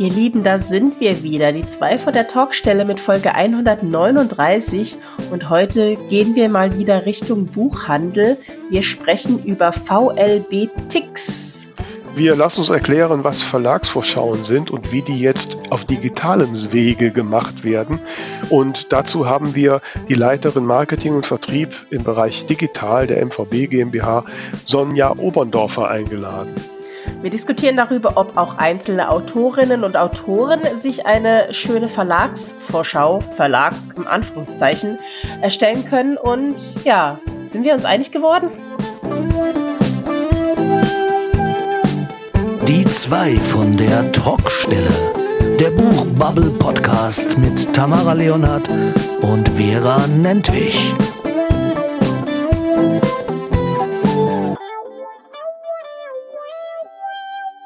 Ihr Lieben, da sind wir wieder, die zwei von der Talkstelle mit Folge 139 und heute gehen wir mal wieder Richtung Buchhandel. Wir sprechen über VLB Tix. Wir lassen uns erklären, was Verlagsvorschauen sind und wie die jetzt auf digitalem Wege gemacht werden. Und dazu haben wir die Leiterin Marketing und Vertrieb im Bereich Digital der MVB GmbH, Sonja Oberndorfer, eingeladen. Wir diskutieren darüber, ob auch einzelne Autorinnen und Autoren sich eine schöne Verlagsvorschau, Verlag im Anführungszeichen, erstellen können. Und ja, sind wir uns einig geworden? Die zwei von der Talkstelle. Der Buchbubble Podcast mit Tamara Leonhardt und Vera Nentwich.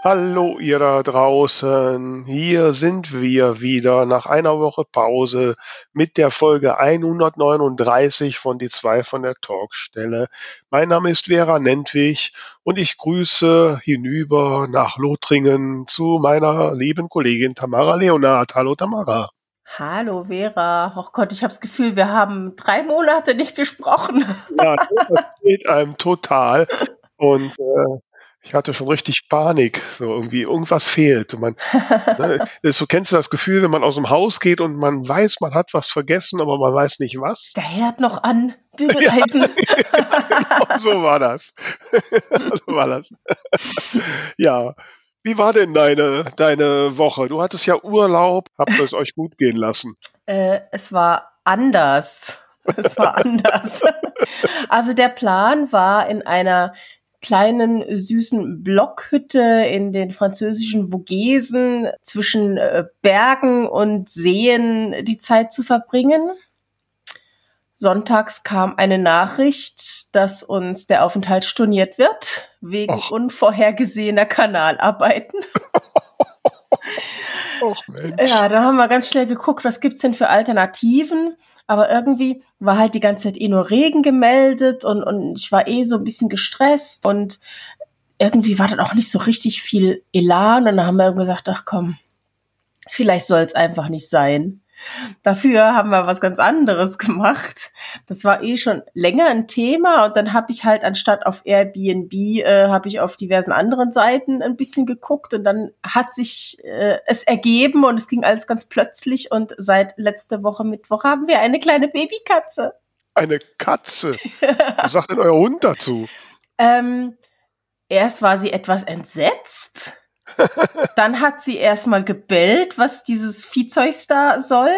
Hallo ihr da draußen, hier sind wir wieder nach einer Woche Pause mit der Folge 139 von Die zwei von der Talkstelle. Mein Name ist Vera Nentwich und ich grüße hinüber nach Lothringen zu meiner lieben Kollegin Tamara Leonard. Hallo Tamara. Hallo Vera. Oh Gott, ich habe das Gefühl, wir haben drei Monate nicht gesprochen. Ja, das geht einem total. Und äh, ich hatte schon richtig Panik. So irgendwie, irgendwas fehlt. man, ne, so kennst du das Gefühl, wenn man aus dem Haus geht und man weiß, man hat was vergessen, aber man weiß nicht was. Der Herd noch an, Bügeleisen. Ja, genau, so war das. so war das. ja. Wie war denn deine, deine Woche? Du hattest ja Urlaub. Habt ihr es euch gut gehen lassen? Äh, es war anders. Es war anders. also der Plan war in einer kleinen süßen Blockhütte in den französischen Vogesen zwischen äh, Bergen und Seen die Zeit zu verbringen. Sonntags kam eine Nachricht, dass uns der Aufenthalt storniert wird wegen Och. unvorhergesehener Kanalarbeiten. Och, ja, da haben wir ganz schnell geguckt, was gibt's denn für Alternativen aber irgendwie war halt die ganze Zeit eh nur Regen gemeldet und, und ich war eh so ein bisschen gestresst und irgendwie war dann auch nicht so richtig viel Elan und dann haben wir gesagt, ach komm, vielleicht soll es einfach nicht sein. Dafür haben wir was ganz anderes gemacht. Das war eh schon länger ein Thema und dann habe ich halt anstatt auf Airbnb äh, habe ich auf diversen anderen Seiten ein bisschen geguckt und dann hat sich äh, es ergeben und es ging alles ganz plötzlich und seit letzte Woche Mittwoch haben wir eine kleine Babykatze. Eine Katze? Was sagt denn euer Hund dazu? Ähm, erst war sie etwas entsetzt dann hat sie erstmal gebellt, was dieses Viehzeug da soll.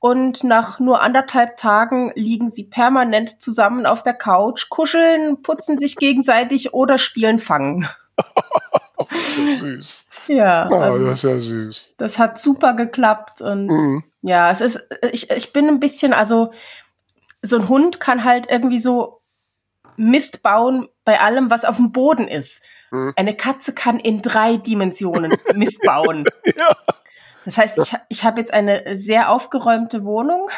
Und nach nur anderthalb Tagen liegen sie permanent zusammen auf der Couch, kuscheln, putzen sich gegenseitig oder spielen Fangen. süß. Ja, oh, also, das ist ja süß. Das hat super geklappt und mhm. ja, es ist, ich, ich bin ein bisschen, also so ein Hund kann halt irgendwie so Mist bauen bei allem, was auf dem Boden ist. Hm. Eine Katze kann in drei Dimensionen missbauen. ja. Das heißt, ich, ich habe jetzt eine sehr aufgeräumte Wohnung,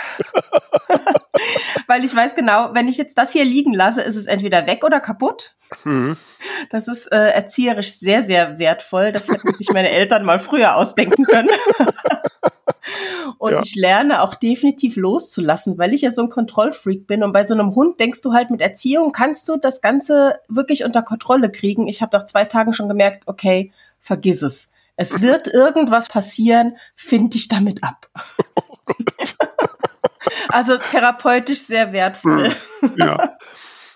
weil ich weiß genau, wenn ich jetzt das hier liegen lasse, ist es entweder weg oder kaputt. Mhm. Das ist äh, erzieherisch sehr, sehr wertvoll. Das hätten sich meine Eltern mal früher ausdenken können. Und ja. ich lerne auch definitiv loszulassen, weil ich ja so ein Kontrollfreak bin. Und bei so einem Hund denkst du halt, mit Erziehung kannst du das Ganze wirklich unter Kontrolle kriegen. Ich habe nach zwei Tagen schon gemerkt, okay, vergiss es. Es wird irgendwas passieren, find dich damit ab. also therapeutisch sehr wertvoll. Hm. Ja.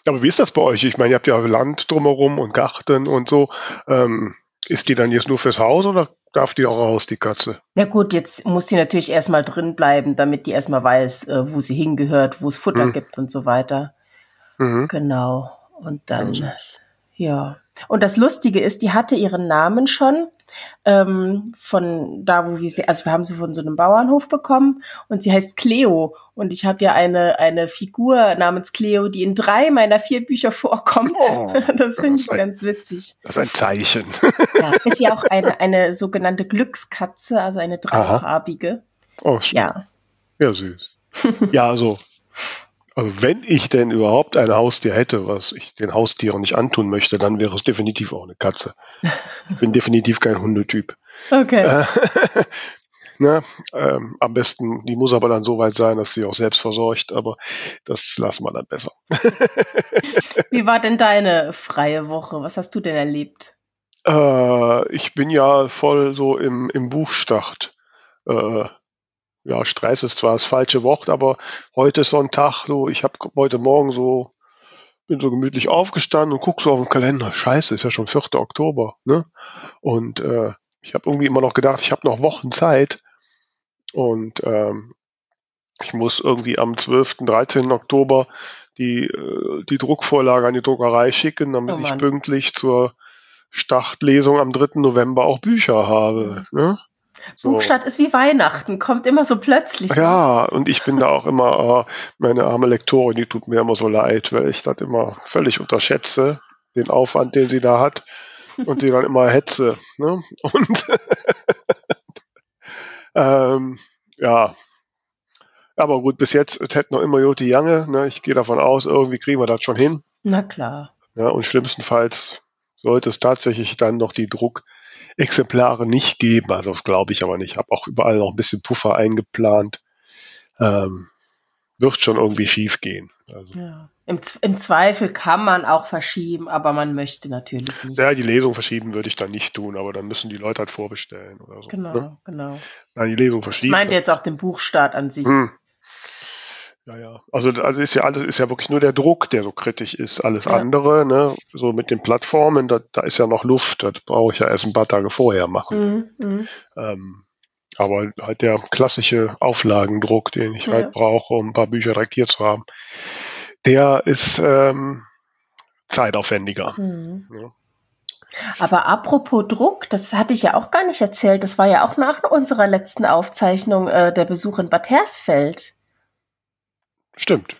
Aber wie ist das bei euch? Ich meine, ihr habt ja Land drumherum und Garten und so. Ähm, ist die dann jetzt nur fürs Haus oder darf die auch raus, die Katze? Ja gut, jetzt muss sie natürlich erstmal drin bleiben, damit die erstmal weiß, äh, wo sie hingehört, wo es Futter mhm. gibt und so weiter. Mhm. Genau. Und dann, also. ja. Und das Lustige ist, die hatte ihren Namen schon ähm, von da, wo wir sie, also wir haben sie von so einem Bauernhof bekommen und sie heißt Cleo. Und ich habe ja eine, eine Figur namens Cleo, die in drei meiner vier Bücher vorkommt. Oh, das finde ich ein, ganz witzig. Das ist ein Zeichen. Ja, ist ja auch eine, eine sogenannte Glückskatze, also eine dreifarbige. Oh, schön. Ja. Ja, süß. ja, also Also wenn ich denn überhaupt ein Haustier hätte, was ich den Haustieren nicht antun möchte, dann wäre es definitiv auch eine Katze. Ich bin definitiv kein Hundetyp. Okay. Äh, ne, ähm, am besten, die muss aber dann so weit sein, dass sie auch selbst versorgt, aber das lassen wir dann besser. Wie war denn deine freie Woche? Was hast du denn erlebt? Äh, ich bin ja voll so im, im Buchstart. Äh, ja, Stress ist zwar das falsche Wort, aber heute ist so ein Tag, so ich habe heute Morgen so bin so gemütlich aufgestanden und guck so auf den Kalender. Scheiße, ist ja schon 4. Oktober, ne? Und äh, ich habe irgendwie immer noch gedacht, ich habe noch Wochen Zeit und ähm, ich muss irgendwie am 12., 13. Oktober die, äh, die Druckvorlage an die Druckerei schicken, damit oh ich pünktlich zur Startlesung am 3. November auch Bücher habe. Ne? So. Buchstadt ist wie Weihnachten, kommt immer so plötzlich. Ja, und ich bin da auch immer, äh, meine arme Lektorin, die tut mir immer so leid, weil ich das immer völlig unterschätze, den Aufwand, den sie da hat und sie dann immer hetze. Ne? Und ähm, ja, aber gut, bis jetzt hätte noch immer Joti Jange. Ne? Ich gehe davon aus, irgendwie kriegen wir das schon hin. Na klar. Ja, und schlimmstenfalls sollte es tatsächlich dann noch die Druckexemplare nicht geben. Also das glaube ich aber nicht. Ich habe auch überall noch ein bisschen Puffer eingeplant. Ähm, wird schon irgendwie schief gehen. Also. Ja. Im, Im, Zweifel kann man auch verschieben, aber man möchte natürlich nicht. Ja, die Lesung verschieben würde ich dann nicht tun, aber dann müssen die Leute halt vorbestellen oder so. Genau, ne? genau. Nein, die Lesung verschieben. Ich meinte jetzt auch den Buchstart an sich. Hm. Ja, ja. Also, also ist ja alles, ist ja wirklich nur der Druck, der so kritisch ist. Alles ja. andere, ne, so mit den Plattformen, da, da ist ja noch Luft, das brauche ich ja erst ein paar Tage vorher machen. Mhm, mhm. ähm, aber halt der klassische Auflagendruck, den ich halt ja. halt brauche, um ein paar Bücher direkt hier zu haben, der ist ähm, zeitaufwendiger. Mhm. Ja. Aber apropos Druck, das hatte ich ja auch gar nicht erzählt. Das war ja auch nach unserer letzten Aufzeichnung äh, der Besuch in Bad Hersfeld. Stimmt.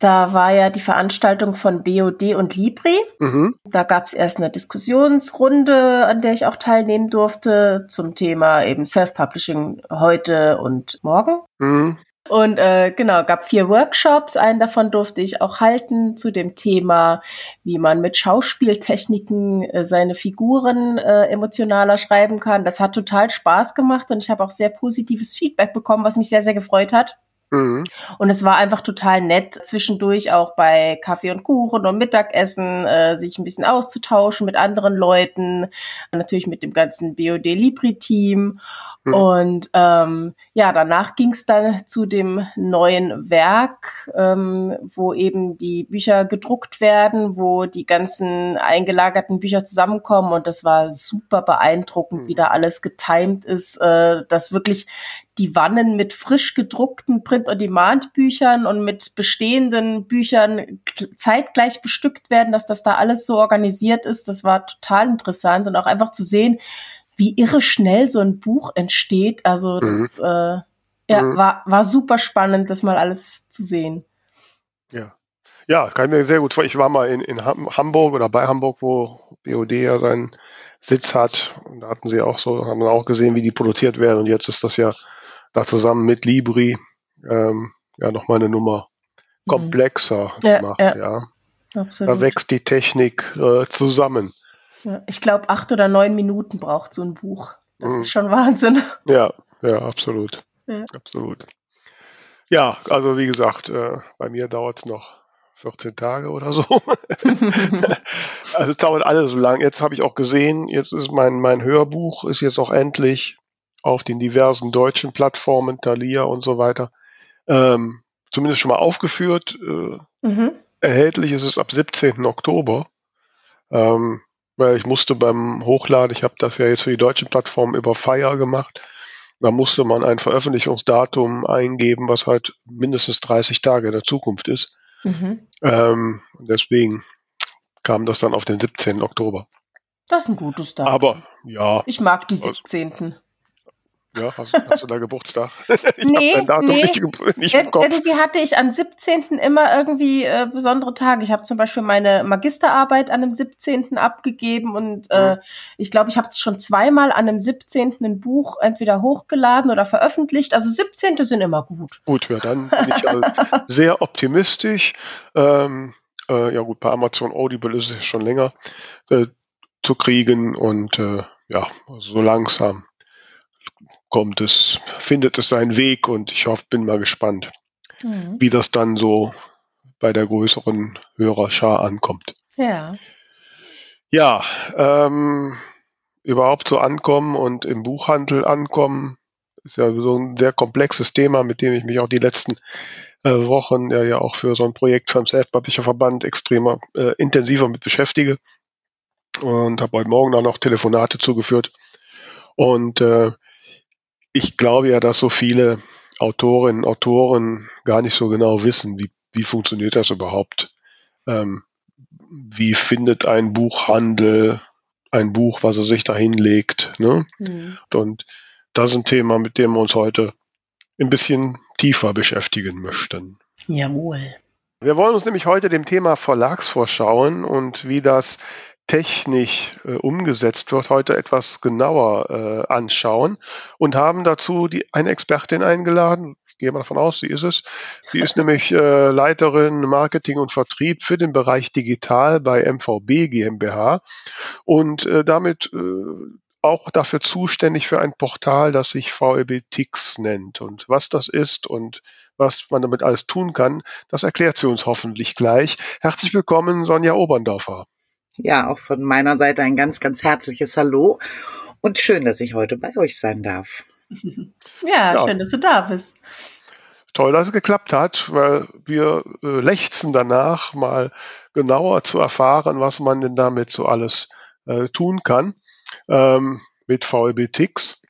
Da war ja die Veranstaltung von BOD und Libri. Mhm. Da gab es erst eine Diskussionsrunde, an der ich auch teilnehmen durfte, zum Thema eben Self-Publishing heute und morgen. Mhm. Und äh, genau, gab vier Workshops. Einen davon durfte ich auch halten zu dem Thema, wie man mit Schauspieltechniken äh, seine Figuren äh, emotionaler schreiben kann. Das hat total Spaß gemacht und ich habe auch sehr positives Feedback bekommen, was mich sehr, sehr gefreut hat. Mhm. Und es war einfach total nett, zwischendurch auch bei Kaffee und Kuchen und Mittagessen äh, sich ein bisschen auszutauschen mit anderen Leuten, natürlich mit dem ganzen BOD Libri-Team. Mhm. Und ähm, ja, danach ging es dann zu dem neuen Werk, ähm, wo eben die Bücher gedruckt werden, wo die ganzen eingelagerten Bücher zusammenkommen. Und das war super beeindruckend, mhm. wie da alles getimt ist, äh, dass wirklich die Wannen mit frisch gedruckten Print-on-Demand-Büchern und mit bestehenden Büchern zeitgleich bestückt werden, dass das da alles so organisiert ist. Das war total interessant und auch einfach zu sehen, wie irre schnell so ein Buch entsteht. Also das mhm. äh, ja, mhm. war, war super spannend, das mal alles zu sehen. Ja. Ja, kann ich mir sehr gut vor. Ich war mal in, in Hamburg oder bei Hamburg, wo BOD ja seinen Sitz hat. Und da hatten sie auch so, haben wir auch gesehen, wie die produziert werden. Und jetzt ist das ja da zusammen mit Libri ähm, ja nochmal eine Nummer mhm. komplexer mhm. ja, gemacht. Ja. ja. Absolut. Da wächst die Technik äh, zusammen. Ich glaube, acht oder neun Minuten braucht so ein Buch. Das mhm. ist schon Wahnsinn. Ja, ja, absolut. Ja. Absolut. Ja, also wie gesagt, äh, bei mir dauert es noch 14 Tage oder so. also es dauert alles so lang. Jetzt habe ich auch gesehen, jetzt ist mein, mein Hörbuch ist jetzt auch endlich auf den diversen deutschen Plattformen, Thalia und so weiter, ähm, zumindest schon mal aufgeführt. Äh, mhm. Erhältlich ist es ab 17. Oktober. Ähm, weil ich musste beim Hochladen, ich habe das ja jetzt für die deutschen Plattformen über Fire gemacht, da musste man ein Veröffentlichungsdatum eingeben, was halt mindestens 30 Tage in der Zukunft ist. Mhm. Ähm, deswegen kam das dann auf den 17. Oktober. Das ist ein gutes Datum. Aber ja. Ich mag die 17. Ja, hast, hast du da Geburtstag? ich nee, nee. Nicht, nicht Ir irgendwie hatte ich am 17. immer irgendwie äh, besondere Tage. Ich habe zum Beispiel meine Magisterarbeit an dem 17. abgegeben und mhm. äh, ich glaube, ich habe schon zweimal an dem 17. ein Buch entweder hochgeladen oder veröffentlicht. Also 17. sind immer gut. Gut, ja, dann bin ich halt sehr optimistisch. Ähm, äh, ja gut, bei Amazon Audible ist es schon länger äh, zu kriegen und äh, ja, so langsam kommt es, findet es seinen Weg und ich hoffe, bin mal gespannt, mhm. wie das dann so bei der größeren Hörerschar ankommt. Ja. Ja, ähm, überhaupt so ankommen und im Buchhandel ankommen, ist ja so ein sehr komplexes Thema, mit dem ich mich auch die letzten äh, Wochen ja, ja auch für so ein Projekt vom Selbstpapier-Verband extrem äh, intensiver mit beschäftige und habe heute Morgen dann noch Telefonate zugeführt. Und äh, ich glaube ja, dass so viele Autorinnen und Autoren gar nicht so genau wissen, wie, wie funktioniert das überhaupt. Ähm, wie findet ein Buchhandel ein Buch, was er sich da hinlegt. Ne? Mhm. Und das ist ein Thema, mit dem wir uns heute ein bisschen tiefer beschäftigen möchten. Jawohl. Wir wollen uns nämlich heute dem Thema Verlagsvorschauen und wie das technisch äh, umgesetzt wird, heute etwas genauer äh, anschauen und haben dazu die, eine Expertin eingeladen. Ich gehe mal davon aus, sie ist es. Sie ist nämlich äh, Leiterin Marketing und Vertrieb für den Bereich Digital bei MVB GmbH und äh, damit äh, auch dafür zuständig für ein Portal, das sich VLB Tix nennt. Und was das ist und was man damit alles tun kann, das erklärt sie uns hoffentlich gleich. Herzlich willkommen, Sonja Oberndorfer. Ja, auch von meiner Seite ein ganz, ganz herzliches Hallo und schön, dass ich heute bei euch sein darf. Ja, ja. schön, dass du da bist. Toll, dass es geklappt hat, weil wir äh, lechzen danach, mal genauer zu erfahren, was man denn damit so alles äh, tun kann ähm, mit VLB-Tix.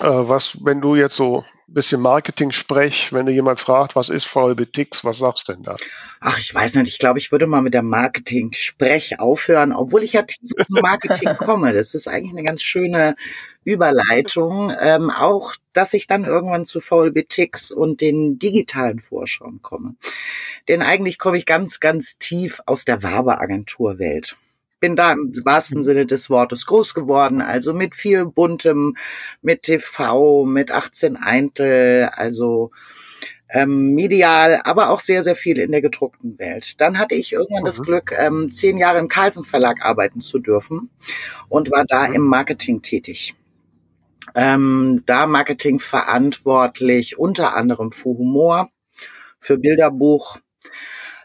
Äh, was, wenn du jetzt so bisschen Marketing sprech, wenn dir jemand fragt, was ist VLBTX, was sagst du denn da? Ach, ich weiß nicht. Ich glaube, ich würde mal mit der Marketing-Sprech aufhören, obwohl ich ja tief zum Marketing komme. Das ist eigentlich eine ganz schöne Überleitung. Ähm, auch, dass ich dann irgendwann zu VLBTX und den digitalen Vorschauen komme. Denn eigentlich komme ich ganz, ganz tief aus der Werbeagenturwelt bin da im wahrsten mhm. Sinne des Wortes groß geworden, also mit viel buntem, mit TV, mit 18 Eintel, also ähm, medial, aber auch sehr, sehr viel in der gedruckten Welt. Dann hatte ich irgendwann das Glück, ähm, zehn Jahre im Carlsen Verlag arbeiten zu dürfen und war da im Marketing tätig. Ähm, da Marketing verantwortlich, unter anderem für Humor, für Bilderbuch,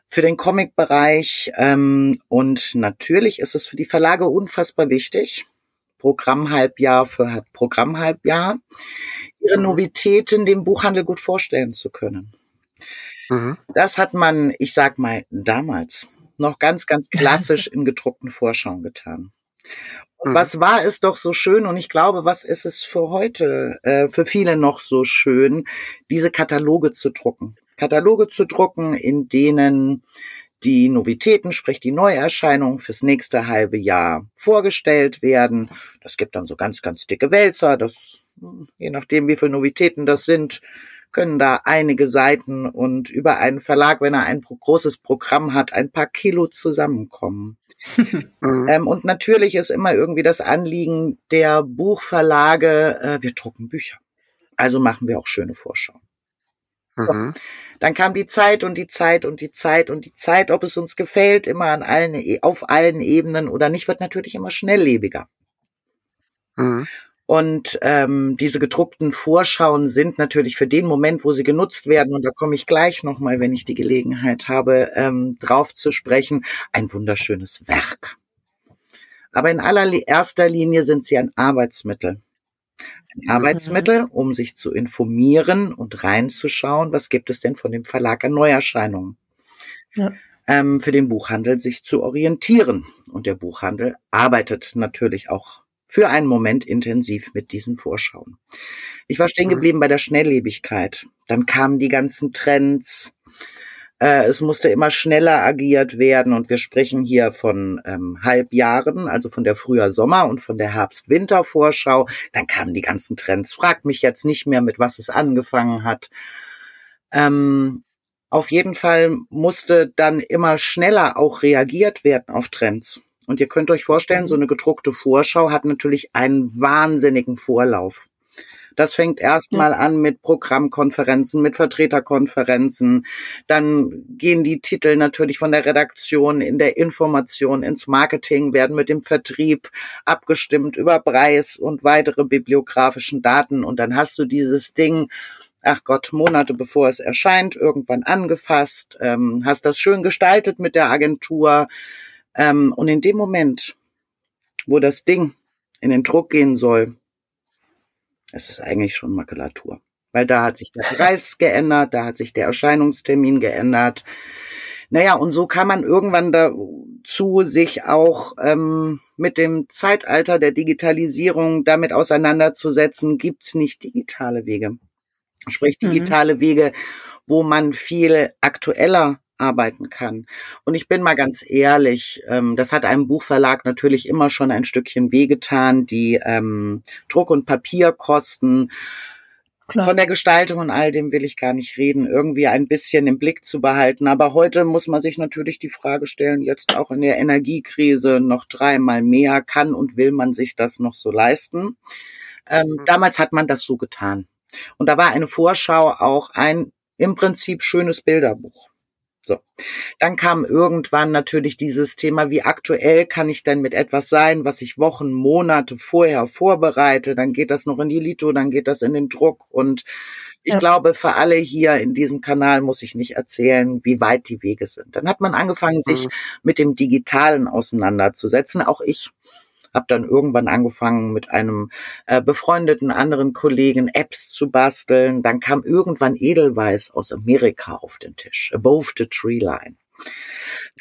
für den Comic-Bereich. Ähm, und natürlich ist es für die Verlage unfassbar wichtig, Programmhalbjahr für Programmhalbjahr, ihre Novitäten dem Buchhandel gut vorstellen zu können. Mhm. Das hat man, ich sag mal, damals noch ganz, ganz klassisch in gedruckten Vorschauen getan. Und mhm. was war es doch so schön, und ich glaube, was ist es für heute, äh, für viele noch so schön, diese Kataloge zu drucken. Kataloge zu drucken, in denen die Novitäten, sprich die Neuerscheinungen fürs nächste halbe Jahr vorgestellt werden. Das gibt dann so ganz, ganz dicke Wälzer. Das, je nachdem, wie viele Novitäten das sind, können da einige Seiten und über einen Verlag, wenn er ein großes Programm hat, ein paar Kilo zusammenkommen. mhm. ähm, und natürlich ist immer irgendwie das Anliegen der Buchverlage, äh, wir drucken Bücher. Also machen wir auch schöne Vorschauen. Mhm. Dann kam die Zeit und die Zeit und die Zeit und die Zeit, ob es uns gefällt, immer an allen, e, auf allen Ebenen oder nicht, wird natürlich immer schnelllebiger. Mhm. Und ähm, diese gedruckten Vorschauen sind natürlich für den Moment, wo sie genutzt werden, und da komme ich gleich nochmal, wenn ich die Gelegenheit habe, ähm, drauf zu sprechen, ein wunderschönes Werk. Aber in allererster Linie sind sie ein Arbeitsmittel. Mhm. Arbeitsmittel, um sich zu informieren und reinzuschauen, was gibt es denn von dem Verlag an Neuerscheinungen. Ja. Ähm, für den Buchhandel sich zu orientieren. Und der Buchhandel arbeitet natürlich auch für einen Moment intensiv mit diesen Vorschauen. Ich war stehen mhm. geblieben bei der Schnelllebigkeit. Dann kamen die ganzen Trends, Äh, es musste immer schneller agiert werden und wir sprechen hier von ähm, Halbjahren, also von der Frühjahr Sommer und von der Herbst-Winter-Vorschau. Dann kamen die ganzen Trends. Fragt mich jetzt nicht mehr, mit was es angefangen hat. Ähm, auf jeden Fall musste dann immer schneller auch reagiert werden auf Trends. Und ihr könnt euch vorstellen, so eine gedruckte Vorschau hat natürlich einen wahnsinnigen Vorlauf. Das fängt erstmal ja. an mit Programmkonferenzen, mit Vertreterkonferenzen. Dann gehen die Titel natürlich von der Redaktion in der Information ins Marketing, werden mit dem Vertrieb abgestimmt über Preis und weitere bibliografischen Daten. Und dann hast du dieses Ding, ach Gott, Monate bevor es erscheint, irgendwann angefasst, ähm, hast das schön gestaltet mit der Agentur, ähm, und in dem Moment, wo das Ding in den Druck gehen soll, ist es eigentlich schon Makulatur. Weil da hat sich der Preis geändert, da hat sich der Erscheinungstermin geändert. Naja, und so kann man irgendwann dazu sich auch ähm, mit dem Zeitalter der Digitalisierung damit auseinanderzusetzen, gibt's nicht digitale Wege. Sprich mhm. digitale mhm. Wege, wo man viel aktueller arbeiten kann. Und ich bin mal ganz ehrlich, ähm, das hat einem Buchverlag natürlich immer schon ein Stückchen wehgetan, die ähm, Druck- und Papierkosten. Klar. Von der Gestaltung und all dem will ich gar nicht reden, irgendwie ein bisschen im Blick zu behalten. Aber heute muss man sich natürlich die Frage stellen, jetzt auch in der Energiekrise noch dreimal mehr, kann und will man sich das noch so leisten? Ähm, mhm. Damals hat man das so getan. Und da war eine Vorschau auch ein im Prinzip schönes Bilderbuch. So. Dann kam irgendwann natürlich dieses Thema, wie aktuell kann ich denn mit etwas sein, was ich Wochen, Monate vorher vorbereite? Dann geht das noch in die Lito, dann geht das in den Druck. Und ich ja. glaube, für alle hier in diesem Kanal muss ich nicht erzählen, wie weit die Wege sind. Dann hat man angefangen, sich mhm. mit dem Digitalen auseinanderzusetzen. Auch ich habe dann irgendwann angefangen mit einem äh, befreundeten anderen Kollegen Apps zu basteln. Dann kam irgendwann Edelweiß aus Amerika auf den Tisch, Above the Tree Line.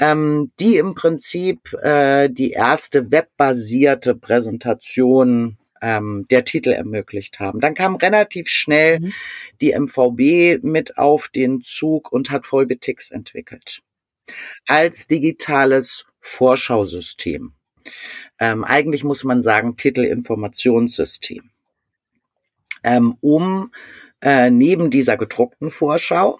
Ähm, die im Prinzip äh, die erste webbasierte Präsentation ähm, der Titel ermöglicht haben. Dann kam relativ schnell mhm. die MVB mit auf den Zug und hat Volbetix entwickelt als digitales Vorschausystem ähm, eigentlich muss man sagen Titelinformationssystem, ähm, um äh, neben dieser gedruckten Vorschau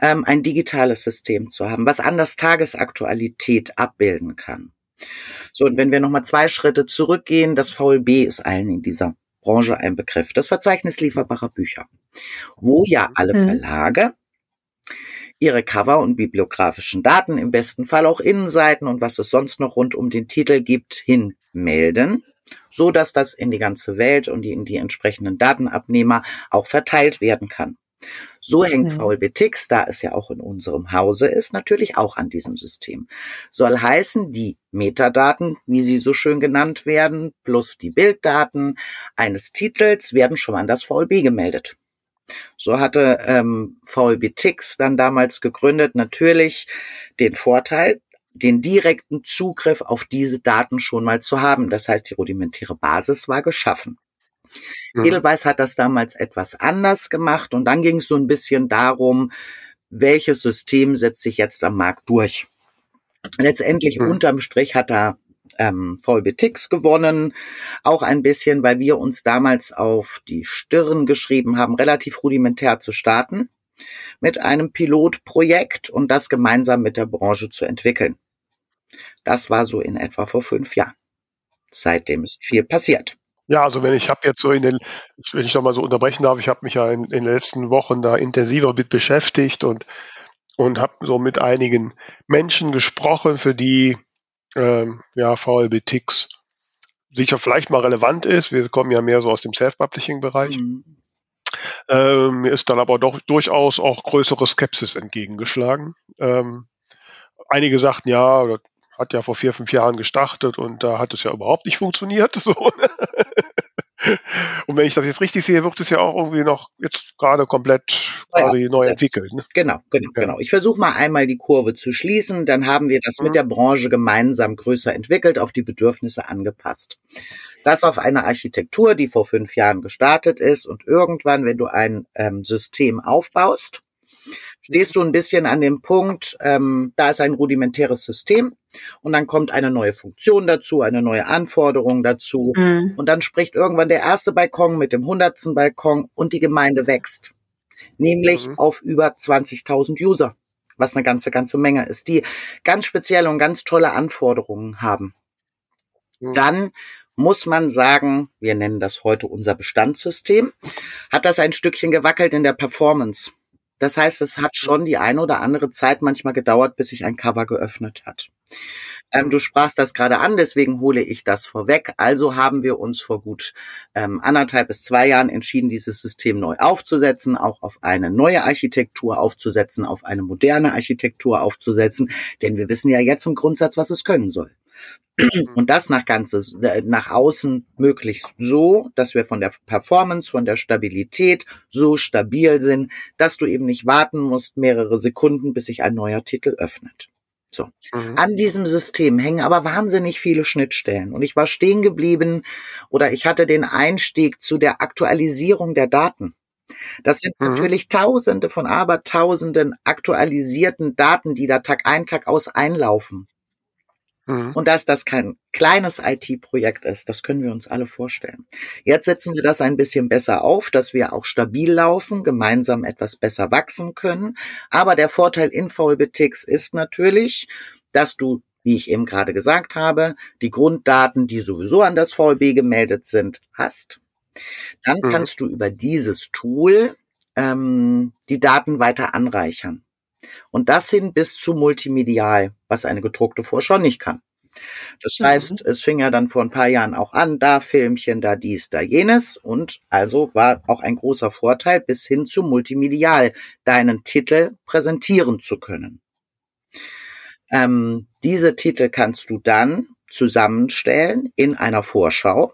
ähm, ein digitales System zu haben, was anders Tagesaktualität abbilden kann. So, und wenn wir nochmal zwei Schritte zurückgehen, das VLB ist allen in dieser Branche ein Begriff, das Verzeichnis lieferbarer Bücher, wo ja alle mhm. Verlage ihre Cover und bibliografischen Daten, im besten Fall auch Innenseiten und was es sonst noch rund um den Titel gibt, hinmelden, so dass das in die ganze Welt und in die entsprechenden Datenabnehmer auch verteilt werden kann. So hängt mhm. VLBTix, da es ja auch in unserem Hause ist, natürlich auch an diesem System. Soll heißen, die Metadaten, wie sie so schön genannt werden, plus die Bilddaten eines Titels werden schon an das VLB gemeldet. So hatte ähm, VLB Tix dann damals gegründet natürlich den Vorteil, den direkten Zugriff auf diese Daten schon mal zu haben. Das heißt, die rudimentäre Basis war geschaffen. Mhm. Edelweiss hat das damals etwas anders gemacht und dann ging es so ein bisschen darum, welches System setzt sich jetzt am Markt durch. Letztendlich mhm. unterm Strich hat da ähm, VLBTix gewonnen. Auch ein bisschen, weil wir uns damals auf die Stirn geschrieben haben, relativ rudimentär zu starten mit einem Pilotprojekt und das gemeinsam mit der Branche zu entwickeln. Das war so in etwa vor fünf Jahren. Seitdem ist viel passiert. Ja, also wenn ich habe jetzt so in den, wenn ich noch mal so unterbrechen darf, ich habe mich ja in, in, den letzten Wochen da intensiver mit beschäftigt und und habe so mit einigen Menschen gesprochen, für die ähm, ja, VLB-Ticks sicher vielleicht mal relevant ist. Wir kommen ja mehr so aus dem Self-Publishing-Bereich. Mhm. Ähm, mir ist dann aber doch durchaus auch größere Skepsis entgegengeschlagen. Ähm, einige sagten, ja, das hat ja vor vier, fünf Jahren gestartet und da hat es ja überhaupt nicht funktioniert. So. Und wenn ich das jetzt richtig sehe, wird es ja auch irgendwie noch jetzt gerade komplett quasi ja, neu entwickelt. Ne? Genau, genau, ja. genau. Ich versuche mal einmal die Kurve zu schließen, dann haben wir das mhm. mit der Branche gemeinsam größer entwickelt, auf die Bedürfnisse angepasst. Das auf eine Architektur, die vor fünf Jahren gestartet ist und irgendwann, wenn du ein ähm, System aufbaust, stehst du ein bisschen an dem Punkt, ähm, da ist ein rudimentäres System und dann kommt eine neue Funktion dazu, eine neue Anforderung dazu Mhm. und dann spricht irgendwann der erste Balkon mit dem hundertsten Balkon und die Gemeinde wächst, nämlich Mhm. auf über 20.000 User, was eine ganze, ganze Menge ist, die ganz spezielle und ganz tolle Anforderungen haben. Mhm. Dann muss man sagen, wir nennen das heute unser Bestandssystem, hat das ein Stückchen gewackelt in der Performance. Das heißt, es hat schon die eine oder andere Zeit manchmal gedauert, bis sich ein Cover geöffnet hat. Ähm, du sprachst das gerade an, deswegen hole ich das vorweg. Also haben wir uns vor gut ähm, anderthalb bis zwei Jahren entschieden, dieses System neu aufzusetzen, auch auf eine neue Architektur aufzusetzen, auf eine moderne Architektur aufzusetzen, denn wir wissen ja jetzt im Grundsatz, was es können soll. Und das nach ganzes, nach außen möglichst so, dass wir von der Performance, von der Stabilität so stabil sind, dass du eben nicht warten musst mehrere Sekunden, bis sich ein neuer Titel öffnet. So. Mhm. An diesem System hängen aber wahnsinnig viele Schnittstellen. Und ich war stehen geblieben oder ich hatte den Einstieg zu der Aktualisierung der Daten. Das sind Mhm. natürlich Tausende von Abertausenden aktualisierten Daten, die da Tag ein, Tag aus einlaufen. Mhm. Und dass das kein kleines IT-Projekt ist, das können wir uns alle vorstellen. Jetzt setzen wir das ein bisschen besser auf, dass wir auch stabil laufen, gemeinsam etwas besser wachsen können. Aber der Vorteil in VLBTX ist natürlich, dass du, wie ich eben gerade gesagt habe, die Grunddaten, die sowieso an das VLB gemeldet sind, hast. Dann Mhm. kannst du über dieses Tool ähm, die Daten weiter anreichern. Und das hin bis zu multimedial, was eine gedruckte Vorschau nicht kann. Das Mhm. heißt, es fing ja dann vor ein paar Jahren auch an, da Filmchen, da dies, da jenes. Und also war auch ein großer Vorteil, bis hin zu multimedial deinen Titel präsentieren zu können. Ähm, diese Titel kannst du dann zusammenstellen in einer Vorschau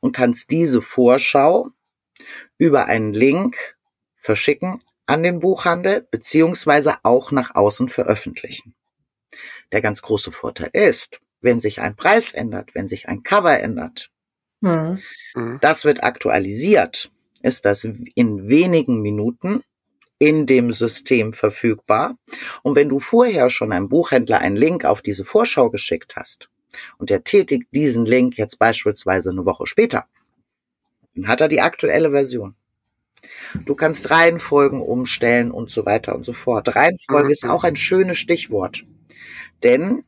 und kannst diese Vorschau über einen Link verschicken an den Buchhandel beziehungsweise auch nach außen veröffentlichen. Der ganz große Vorteil ist, wenn sich ein Preis ändert, wenn sich ein Cover ändert, Mhm. Mhm. das wird aktualisiert, ist das in wenigen Minuten in dem System verfügbar. Und wenn du vorher schon einem Buchhändler einen Link auf diese Vorschau geschickt hast und er tätigt diesen Link jetzt beispielsweise eine Woche später, dann hat er die aktuelle Version. Du kannst Reihenfolgen umstellen und so weiter und so fort. Reihenfolge Mhm. ist auch ein schönes Stichwort. Denn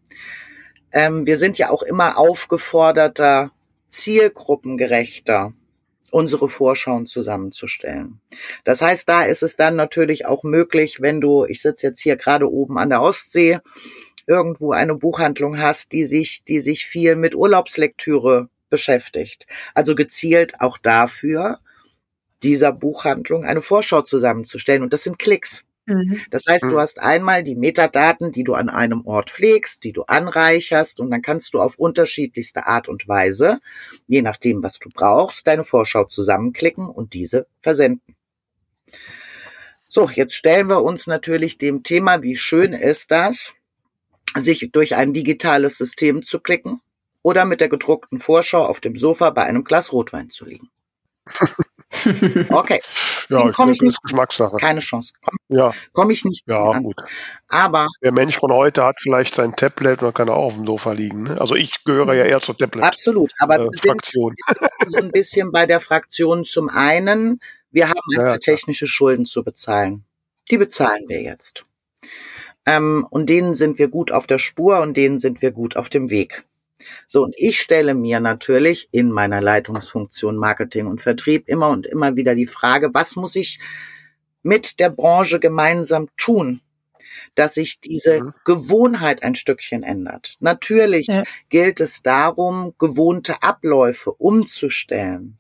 ähm, wir sind ja auch immer aufgeforderter, zielgruppengerechter unsere Vorschauen zusammenzustellen. Das heißt, da ist es dann natürlich auch möglich, wenn du, ich sitze jetzt hier gerade oben an der Ostsee, irgendwo eine Buchhandlung hast, die sich, die sich viel mit Urlaubslektüre beschäftigt. Also gezielt auch dafür, dieser Buchhandlung eine Vorschau zusammenzustellen. Und das sind Klicks. Mhm. Das heißt, du Mhm. hast einmal die Metadaten, die du an einem Ort pflegst, die du anreicherst und dann kannst du auf unterschiedlichste Art und Weise, je nachdem, was du brauchst, deine Vorschau zusammenklicken und diese versenden. So, jetzt stellen wir uns natürlich dem Thema, wie schön ist das, sich durch ein digitales System zu klicken oder mit der gedruckten Vorschau auf dem Sofa bei einem Glas Rotwein zu liegen. Okay, Ja, Den ich komm nicht- ist Geschmackssache. keine Chance. Komme Ja, komm ich nicht ja, an. gut. Aber Der Mensch von heute hat vielleicht sein Tablet und kann auch auf dem Sofa liegen. Ne? Also ich gehöre ja eher zur absolut. Aber sind Tablet-Fraktion. so ein bisschen bei der Fraktion zum einen, wir haben Ja, ja, technische Schulden zu bezahlen. Die bezahlen wir jetzt. Ähm, und denen sind wir gut auf der Spur und denen sind wir gut auf dem Weg. So, und ich stelle mir natürlich in meiner Leitungsfunktion Marketing und Vertrieb immer und immer wieder die Frage, was muss ich mit der Branche gemeinsam tun, dass sich diese Mhm. Gewohnheit ein Stückchen ändert. Natürlich Ja. gilt es darum, gewohnte Abläufe umzustellen.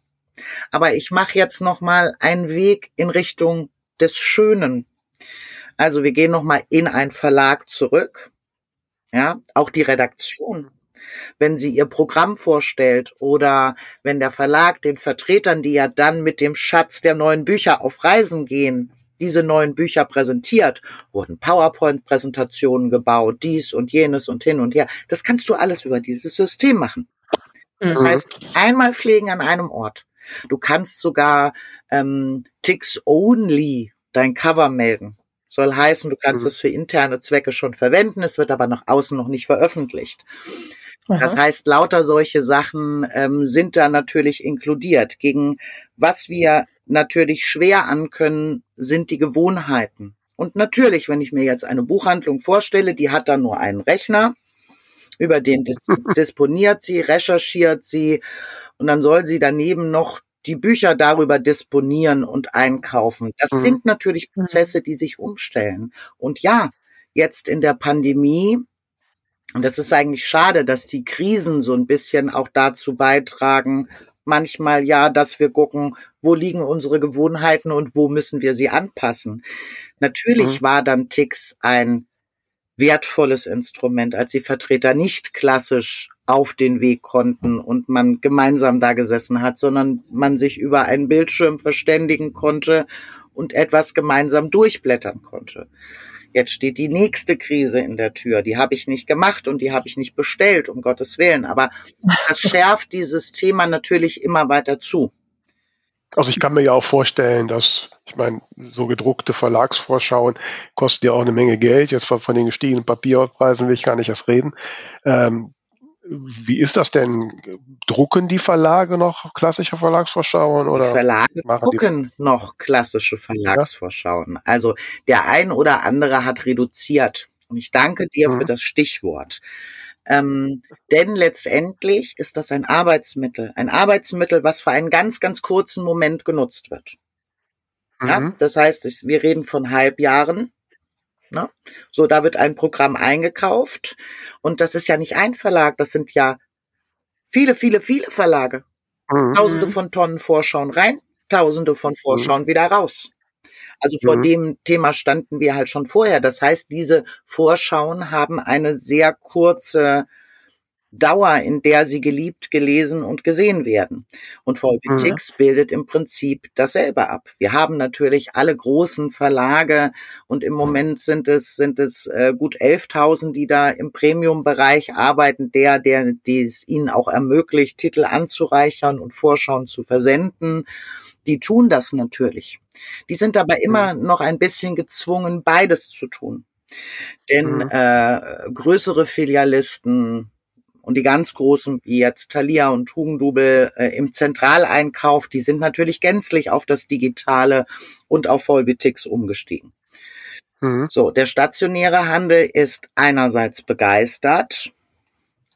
Aber ich mache jetzt noch mal einen Weg in Richtung des Schönen. Also wir gehen noch mal in einen Verlag zurück. Ja, auch die Redaktion. Wenn sie ihr Programm vorstellt oder wenn der Verlag den Vertretern, die ja dann mit dem Schatz der neuen Bücher auf Reisen gehen, diese neuen Bücher präsentiert, wurden PowerPoint-Präsentationen gebaut, dies und jenes und hin und her. Das kannst du alles über dieses System machen. Das Mhm. heißt, einmal pflegen an einem Ort. Du kannst sogar ähm, Ticks Only dein Cover melden. Soll heißen, du kannst Mhm. es für interne Zwecke schon verwenden, es wird aber nach außen noch nicht veröffentlicht. Das Aha. heißt, lauter solche Sachen ähm, sind da natürlich inkludiert. Gegen was wir natürlich schwer ankönnen, sind die Gewohnheiten. Und natürlich, wenn ich mir jetzt eine Buchhandlung vorstelle, die hat da nur einen Rechner, über den dis disponiert sie, recherchiert sie und dann soll sie daneben noch die Bücher darüber disponieren und einkaufen. Das Mhm. sind natürlich Prozesse, die sich umstellen. Und ja, jetzt in der Pandemie und das ist eigentlich schade, dass die Krisen so ein bisschen auch dazu beitragen, manchmal ja, dass wir gucken, wo liegen unsere Gewohnheiten und wo müssen wir sie anpassen. Natürlich Mhm. war dann Tix ein wertvolles Instrument, als die Vertreter nicht klassisch auf den Weg konnten und man gemeinsam da gesessen hat, sondern man sich über einen Bildschirm verständigen konnte und etwas gemeinsam durchblättern konnte. Jetzt steht die nächste Krise in der Tür. Die habe ich nicht gemacht und die habe ich nicht bestellt, um Gottes Willen. Aber das schärft dieses Thema natürlich immer weiter zu. Also ich kann mir ja auch vorstellen, dass, ich meine, so gedruckte Verlagsvorschauen kosten ja auch eine Menge Geld. Jetzt von, den gestiegenen Papierpreisen will ich gar nicht erst reden. Ähm, wie ist das denn? Drucken die Verlage noch klassische Verlagsvorschauen Die oder? Verlage drucken noch klassische Verlagsvorschauen. Also der ein oder andere hat reduziert. Und ich danke dir Mhm. für das Stichwort. Ähm, denn letztendlich ist das ein Arbeitsmittel. Ein Arbeitsmittel, was für einen ganz, ganz kurzen Moment genutzt wird. Ja, Mhm. das heißt, wir reden von Halbjahren. Ne? So, da wird ein Programm eingekauft. Und das ist ja nicht ein Verlag, das sind ja viele, viele, viele Verlage. Mhm. Tausende Mhm. von Tonnen Vorschauen rein, Tausende von Vorschauen wieder raus. Also vor Mhm. dem Thema standen wir halt schon vorher. Das heißt, diese Vorschauen haben eine sehr kurze Dauer, in der sie geliebt, gelesen und gesehen werden. Und Volbitix bildet im Prinzip dasselbe ab. Wir haben natürlich alle großen Verlage und im Moment sind es, sind es äh, gut 11.000, die da im Premium-Bereich arbeiten, der, der, die es ihnen auch ermöglicht, Titel anzureichern und Vorschauen zu versenden. Die tun das natürlich. Die sind aber immer noch ein bisschen gezwungen, beides zu tun. Denn Mhm. äh, größere Filialisten und die ganz großen, wie jetzt Thalia und Tugendubel äh, im Zentraleinkauf, die sind natürlich gänzlich auf das Digitale und auf Volbitix umgestiegen. Mhm. So, der stationäre Handel ist einerseits begeistert,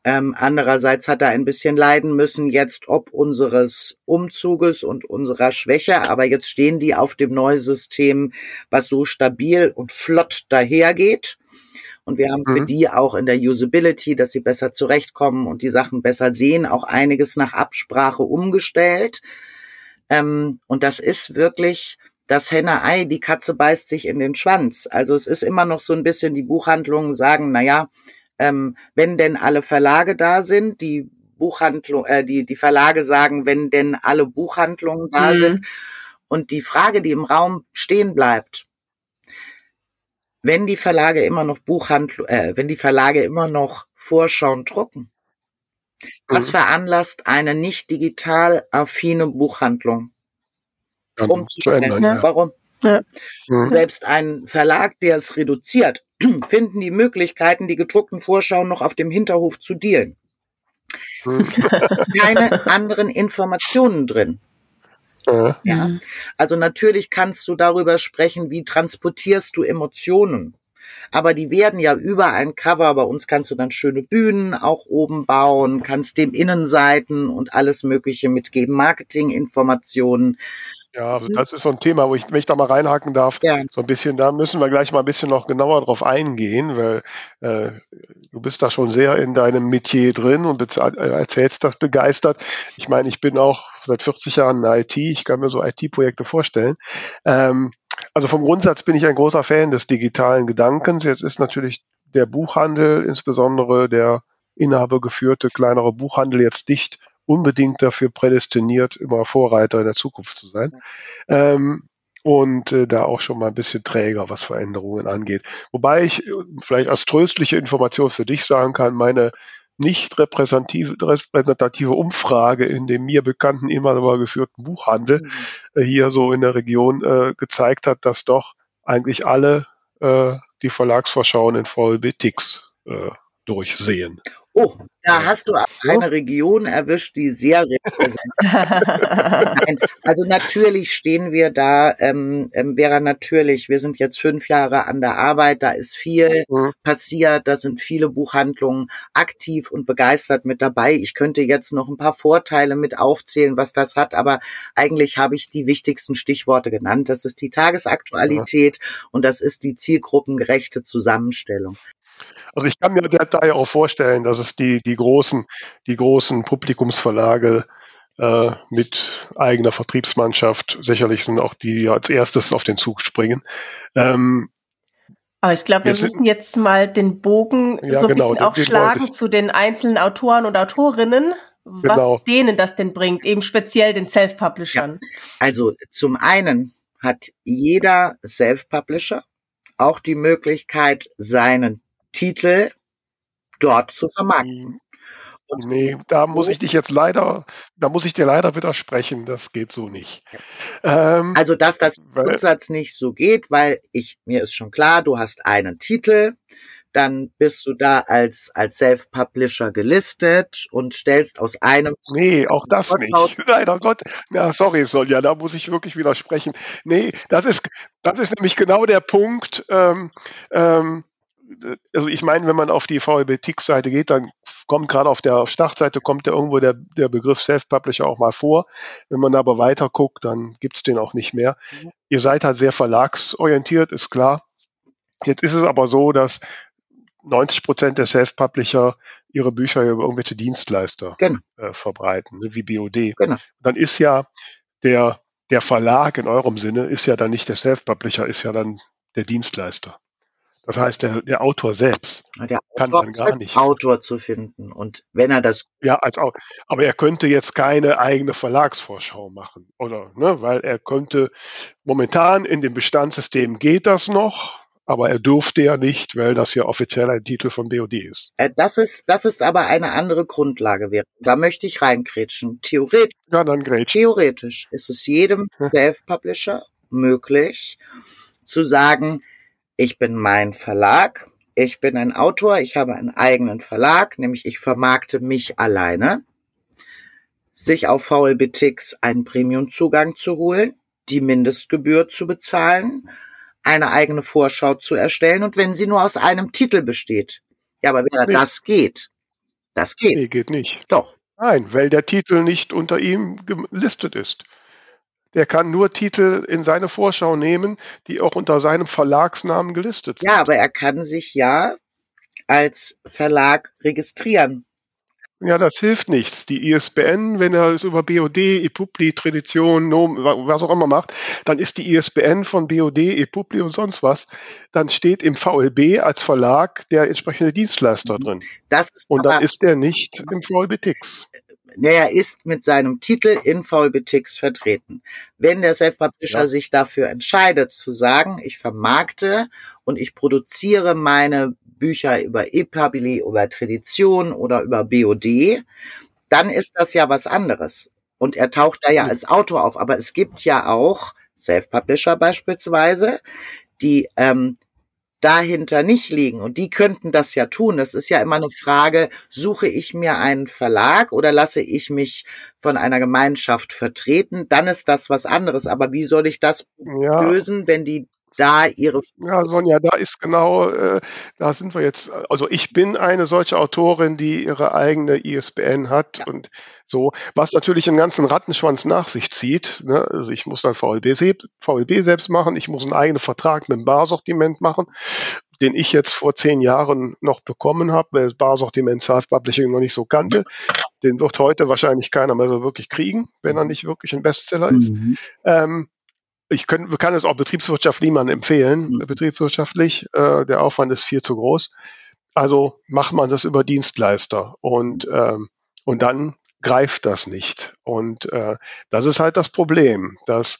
ähm, andererseits hat er ein bisschen leiden müssen jetzt ob unseres Umzuges und unserer Schwäche, aber jetzt stehen die auf dem Neusystem, was so stabil und flott dahergeht. Und wir haben für Mhm. die auch in der Usability, dass sie besser zurechtkommen und die Sachen besser sehen, auch einiges nach Absprache umgestellt. Ähm, und das ist wirklich das Henne-Ei, die Katze beißt sich in den Schwanz. Also es ist immer noch so ein bisschen, die Buchhandlungen sagen, na ja, ähm, wenn denn alle Verlage da sind, die Buchhandlung, äh, die, die Verlage sagen, wenn denn alle Buchhandlungen da Mhm. sind. Und die Frage, die im Raum stehen bleibt, wenn die Verlage immer noch Buchhandlung, äh, wenn die Verlage immer noch Vorschauen drucken, was Mhm. veranlasst eine nicht digital affine Buchhandlung Dann umzustellen? zu ändern, ja. Warum? Mhm. Selbst ein Verlag, der es reduziert, finden die Möglichkeiten, die gedruckten Vorschauen noch auf dem Hinterhof zu dealen. Mhm. Keine anderen Informationen drin. Ja. Also natürlich kannst du darüber sprechen, wie transportierst du Emotionen. Aber die werden ja über ein Cover. Bei uns kannst du dann schöne Bühnen auch oben bauen, kannst dem Innenseiten und alles Mögliche mitgeben, Marketinginformationen. Ja, also das ist so ein Thema, wo ich, wenn ich da mal reinhaken darf, Ja. so ein bisschen, da müssen wir gleich mal ein bisschen noch genauer drauf eingehen, weil äh, du bist da schon sehr in deinem Metier drin und äh, erzählst das begeistert. Ich meine, ich bin auch seit 40 Jahren in IT, ich kann mir so IT-Projekte vorstellen. Ähm, also vom Grundsatz bin ich ein großer Fan des digitalen Gedankens. Jetzt ist natürlich der Buchhandel, insbesondere der inhabergeführte kleinere Buchhandel jetzt nicht unbedingt dafür prädestiniert, immer Vorreiter in der Zukunft zu sein. Ähm, und äh, da auch schon mal ein bisschen träger, was Veränderungen angeht. Wobei ich äh, vielleicht als tröstliche Information für dich sagen kann, meine nicht repräsentative, repräsentative Umfrage in dem mir bekannten immer geführten Buchhandel äh, hier so in der Region äh, gezeigt hat, dass doch eigentlich alle äh, die Verlagsvorschauen in VLB Tix äh, durchsehen. Oh, da hast du eine Region erwischt, die sehr repräsentativ ist. Also natürlich stehen wir da, ähm, ähm, wäre natürlich, wir sind jetzt fünf Jahre an der Arbeit, da ist viel mhm. passiert, da sind viele Buchhandlungen aktiv und begeistert mit dabei. Ich könnte jetzt noch ein paar Vorteile mit aufzählen, was das hat, aber eigentlich habe ich die wichtigsten Stichworte genannt. Das ist die Tagesaktualität ja. und das ist die zielgruppengerechte Zusammenstellung. Also ich kann mir daher auch vorstellen, dass es die, die großen, die großen Publikumsverlage äh, mit eigener Vertriebsmannschaft sicherlich sind auch die, die als erstes auf den Zug springen. Ähm, aber ich glaube, wir, wir müssen jetzt mal den Bogen ja, so ein genau, bisschen auch schlagen zu den einzelnen Autoren und Autorinnen, was genau. denen das denn bringt, eben speziell den Self-Publishern. Ja. Also zum einen hat jeder Self-Publisher auch die Möglichkeit, seinen Titel dort zu vermarkten. Und nee, da muss ich dich jetzt leider, da muss ich dir leider widersprechen, das geht so nicht. Ähm, also, dass das im Grundsatz nicht so geht, weil ich, mir ist schon klar, du hast einen Titel, dann bist du da als, als Self-Publisher gelistet und stellst aus einem. Nee, auch das nicht. Leider Gott. Ja, sorry, Sonja, da muss ich wirklich widersprechen. Nee, das ist, das ist nämlich genau der Punkt, ähm, ähm, also ich meine, wenn man auf die VLB-Tix-Seite geht, dann kommt gerade auf der Startseite kommt ja irgendwo der, der Begriff Self-Publisher auch mal vor. Wenn man aber weiter guckt, dann gibt's den auch nicht mehr. Mhm. Ihr seid halt sehr verlagsorientiert, ist klar. Jetzt ist es aber so, dass 90 Prozent der Self-Publisher ihre Bücher über irgendwelche Dienstleister genau. äh, verbreiten, ne, wie BOD. Genau. Dann ist ja der, der Verlag in eurem Sinne ist ja dann nicht der Self-Publisher, ist ja dann der Dienstleister. Das heißt, der, der Autor selbst der kann Autor dann gar nicht. Autor zu finden. Und wenn er das. Ja, als Autor. Aber er könnte jetzt keine eigene Verlagsvorschau machen, oder? Ne? Weil er könnte momentan in dem Bestandssystem geht das noch. Aber er durfte ja nicht, weil das ja offiziell ein Titel von BOD ist. Äh, das ist, das ist aber eine andere Grundlage. Da möchte ich reinkrätschen. Theoretisch. Ja, dann. Theoretisch ist es jedem Self-Publisher möglich, zu sagen, ich bin mein Verlag, ich bin ein Autor, ich habe einen eigenen Verlag, nämlich ich vermarkte mich alleine, sich auf VLBTX einen Premium-Zugang zu holen, die Mindestgebühr zu bezahlen, eine eigene Vorschau zu erstellen und wenn sie nur aus einem Titel besteht. Ja, aber wer nee. das geht, das geht. Nee, geht nicht. Doch. Nein, weil der Titel nicht unter ihm gelistet ist. Der kann nur Titel in seine Vorschau nehmen, die auch unter seinem Verlagsnamen gelistet sind. Ja, aber er kann sich ja als Verlag registrieren. Ja, das hilft nichts. Die ISBN, wenn er es über BOD, ePubli, Tradition, Nom, was auch immer macht, dann ist die ISBN von BOD, ePubli und sonst was, dann steht im VLB als Verlag der entsprechende Dienstleister mhm. drin. Das ist und dann ist der nicht im VLB Er ist mit seinem Titel in VLBTix vertreten. Wenn der Self-Publisher ja. sich dafür entscheidet zu sagen, ich vermarkte und ich produziere meine Bücher über ePubli, über Tradition oder über BOD, dann ist das ja was anderes. Und er taucht da ja als Autor auf. Aber es gibt ja auch Self-Publisher beispielsweise, die ähm, dahinter nicht liegen. Und die könnten das ja tun. Das ist ja immer eine Frage, suche ich mir einen Verlag oder lasse ich mich von einer Gemeinschaft vertreten? Dann ist das was anderes. Aber wie soll ich das ja. lösen, wenn die da ihre. Ja, Sonja, da ist genau, äh, da sind wir jetzt. Also ich bin eine solche Autorin, die ihre eigene ISBN hat ja. und so, was natürlich einen ganzen Rattenschwanz nach sich zieht. Ne? Also ich muss dann VLB, VLB selbst machen, ich muss einen eigenen Vertrag mit dem Barsortiment machen den ich jetzt vor zehn Jahren noch bekommen habe, weil das Barsortiment Self-Publishing noch nicht so kannte. Den wird heute wahrscheinlich keiner mehr so wirklich kriegen, wenn er nicht wirklich ein Bestseller ist. Mhm. Ähm, ich kann, kann es auch Betriebswirtschaft niemandem empfehlen, mhm. betriebswirtschaftlich. Äh, der Aufwand ist viel zu groß. Also macht man das über Dienstleister und, ähm, und dann greift das nicht. Und äh, das ist halt das Problem, dass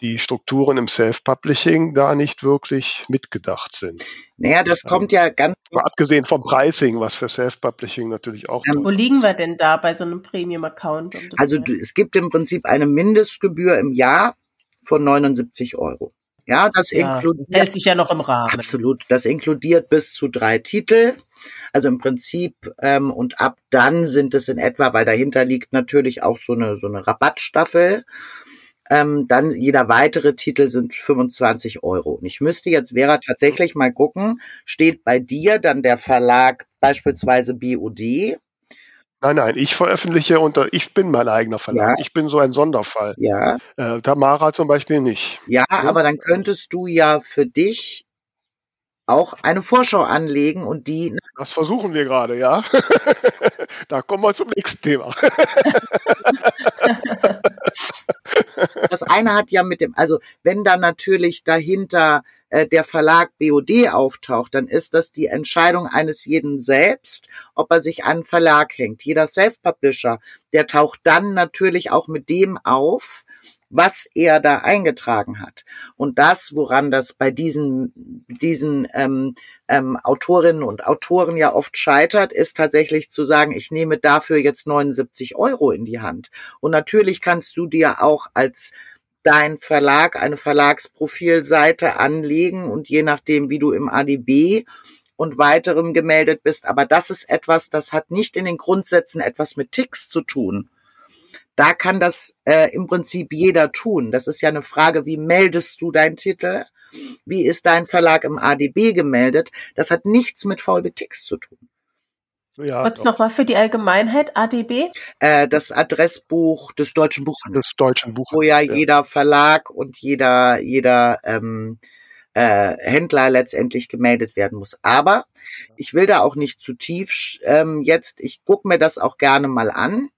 die Strukturen im Self-Publishing da nicht wirklich mitgedacht sind. Naja, das kommt ja ganz. Mal abgesehen vom Pricing, was für Self-Publishing natürlich auch. Ähm, wo liegen wir denn da bei so einem Premium-Account? Also es gibt im Prinzip eine Mindestgebühr im Jahr von 79 Euro. Ja, das Ja, inkludiert das hält sich ja noch im Rahmen. Absolut. Das inkludiert bis zu drei Titel. Also im Prinzip, ähm, und ab dann sind es in etwa, weil dahinter liegt natürlich auch so eine, so eine Rabattstaffel. Ähm, dann jeder weitere Titel sind 25 Euro. Und ich müsste jetzt Vera tatsächlich mal gucken, steht bei dir dann der Verlag beispielsweise BOD? Nein, nein, ich veröffentliche unter, ich bin mein eigener Verlag. Ja. Ich bin so ein Sonderfall. Ja. Äh, Tamara zum Beispiel nicht. Ja, aber dann könntest du ja für dich auch eine Vorschau anlegen und die Das versuchen wir gerade, ja. da kommen wir zum nächsten Thema. Das eine hat ja mit dem, also wenn da natürlich dahinter äh, der Verlag BOD auftaucht, dann ist das die Entscheidung eines jeden selbst, ob er sich an einen Verlag hängt. Jeder Self-Publisher, der taucht dann natürlich auch mit dem auf, was er da eingetragen hat. Und das, woran das bei diesen, diesen ähm, ähm, Autorinnen und Autoren ja oft scheitert, ist tatsächlich zu sagen, ich nehme dafür jetzt 79 Euro in die Hand. Und natürlich kannst du dir auch als dein Verlag eine Verlagsprofilseite anlegen und je nachdem, wie du im ADB und weiterem gemeldet bist. Aber das ist etwas, das hat nicht in den Grundsätzen etwas mit Ticks zu tun. Da kann das äh, im Prinzip jeder tun. Das ist ja eine Frage, wie meldest du deinen Titel? Wie ist dein Verlag im ADB gemeldet? Das hat nichts mit Ticks zu tun. Ja, Kurz nochmal für die Allgemeinheit, ADB. Äh, das Adressbuch des deutschen Buchhandels. des deutschen Buches. wo ja jeder Verlag und jeder, jeder ähm, äh, Händler letztendlich gemeldet werden muss. Aber ich will da auch nicht zu tief ähm, jetzt, ich gucke mir das auch gerne mal an.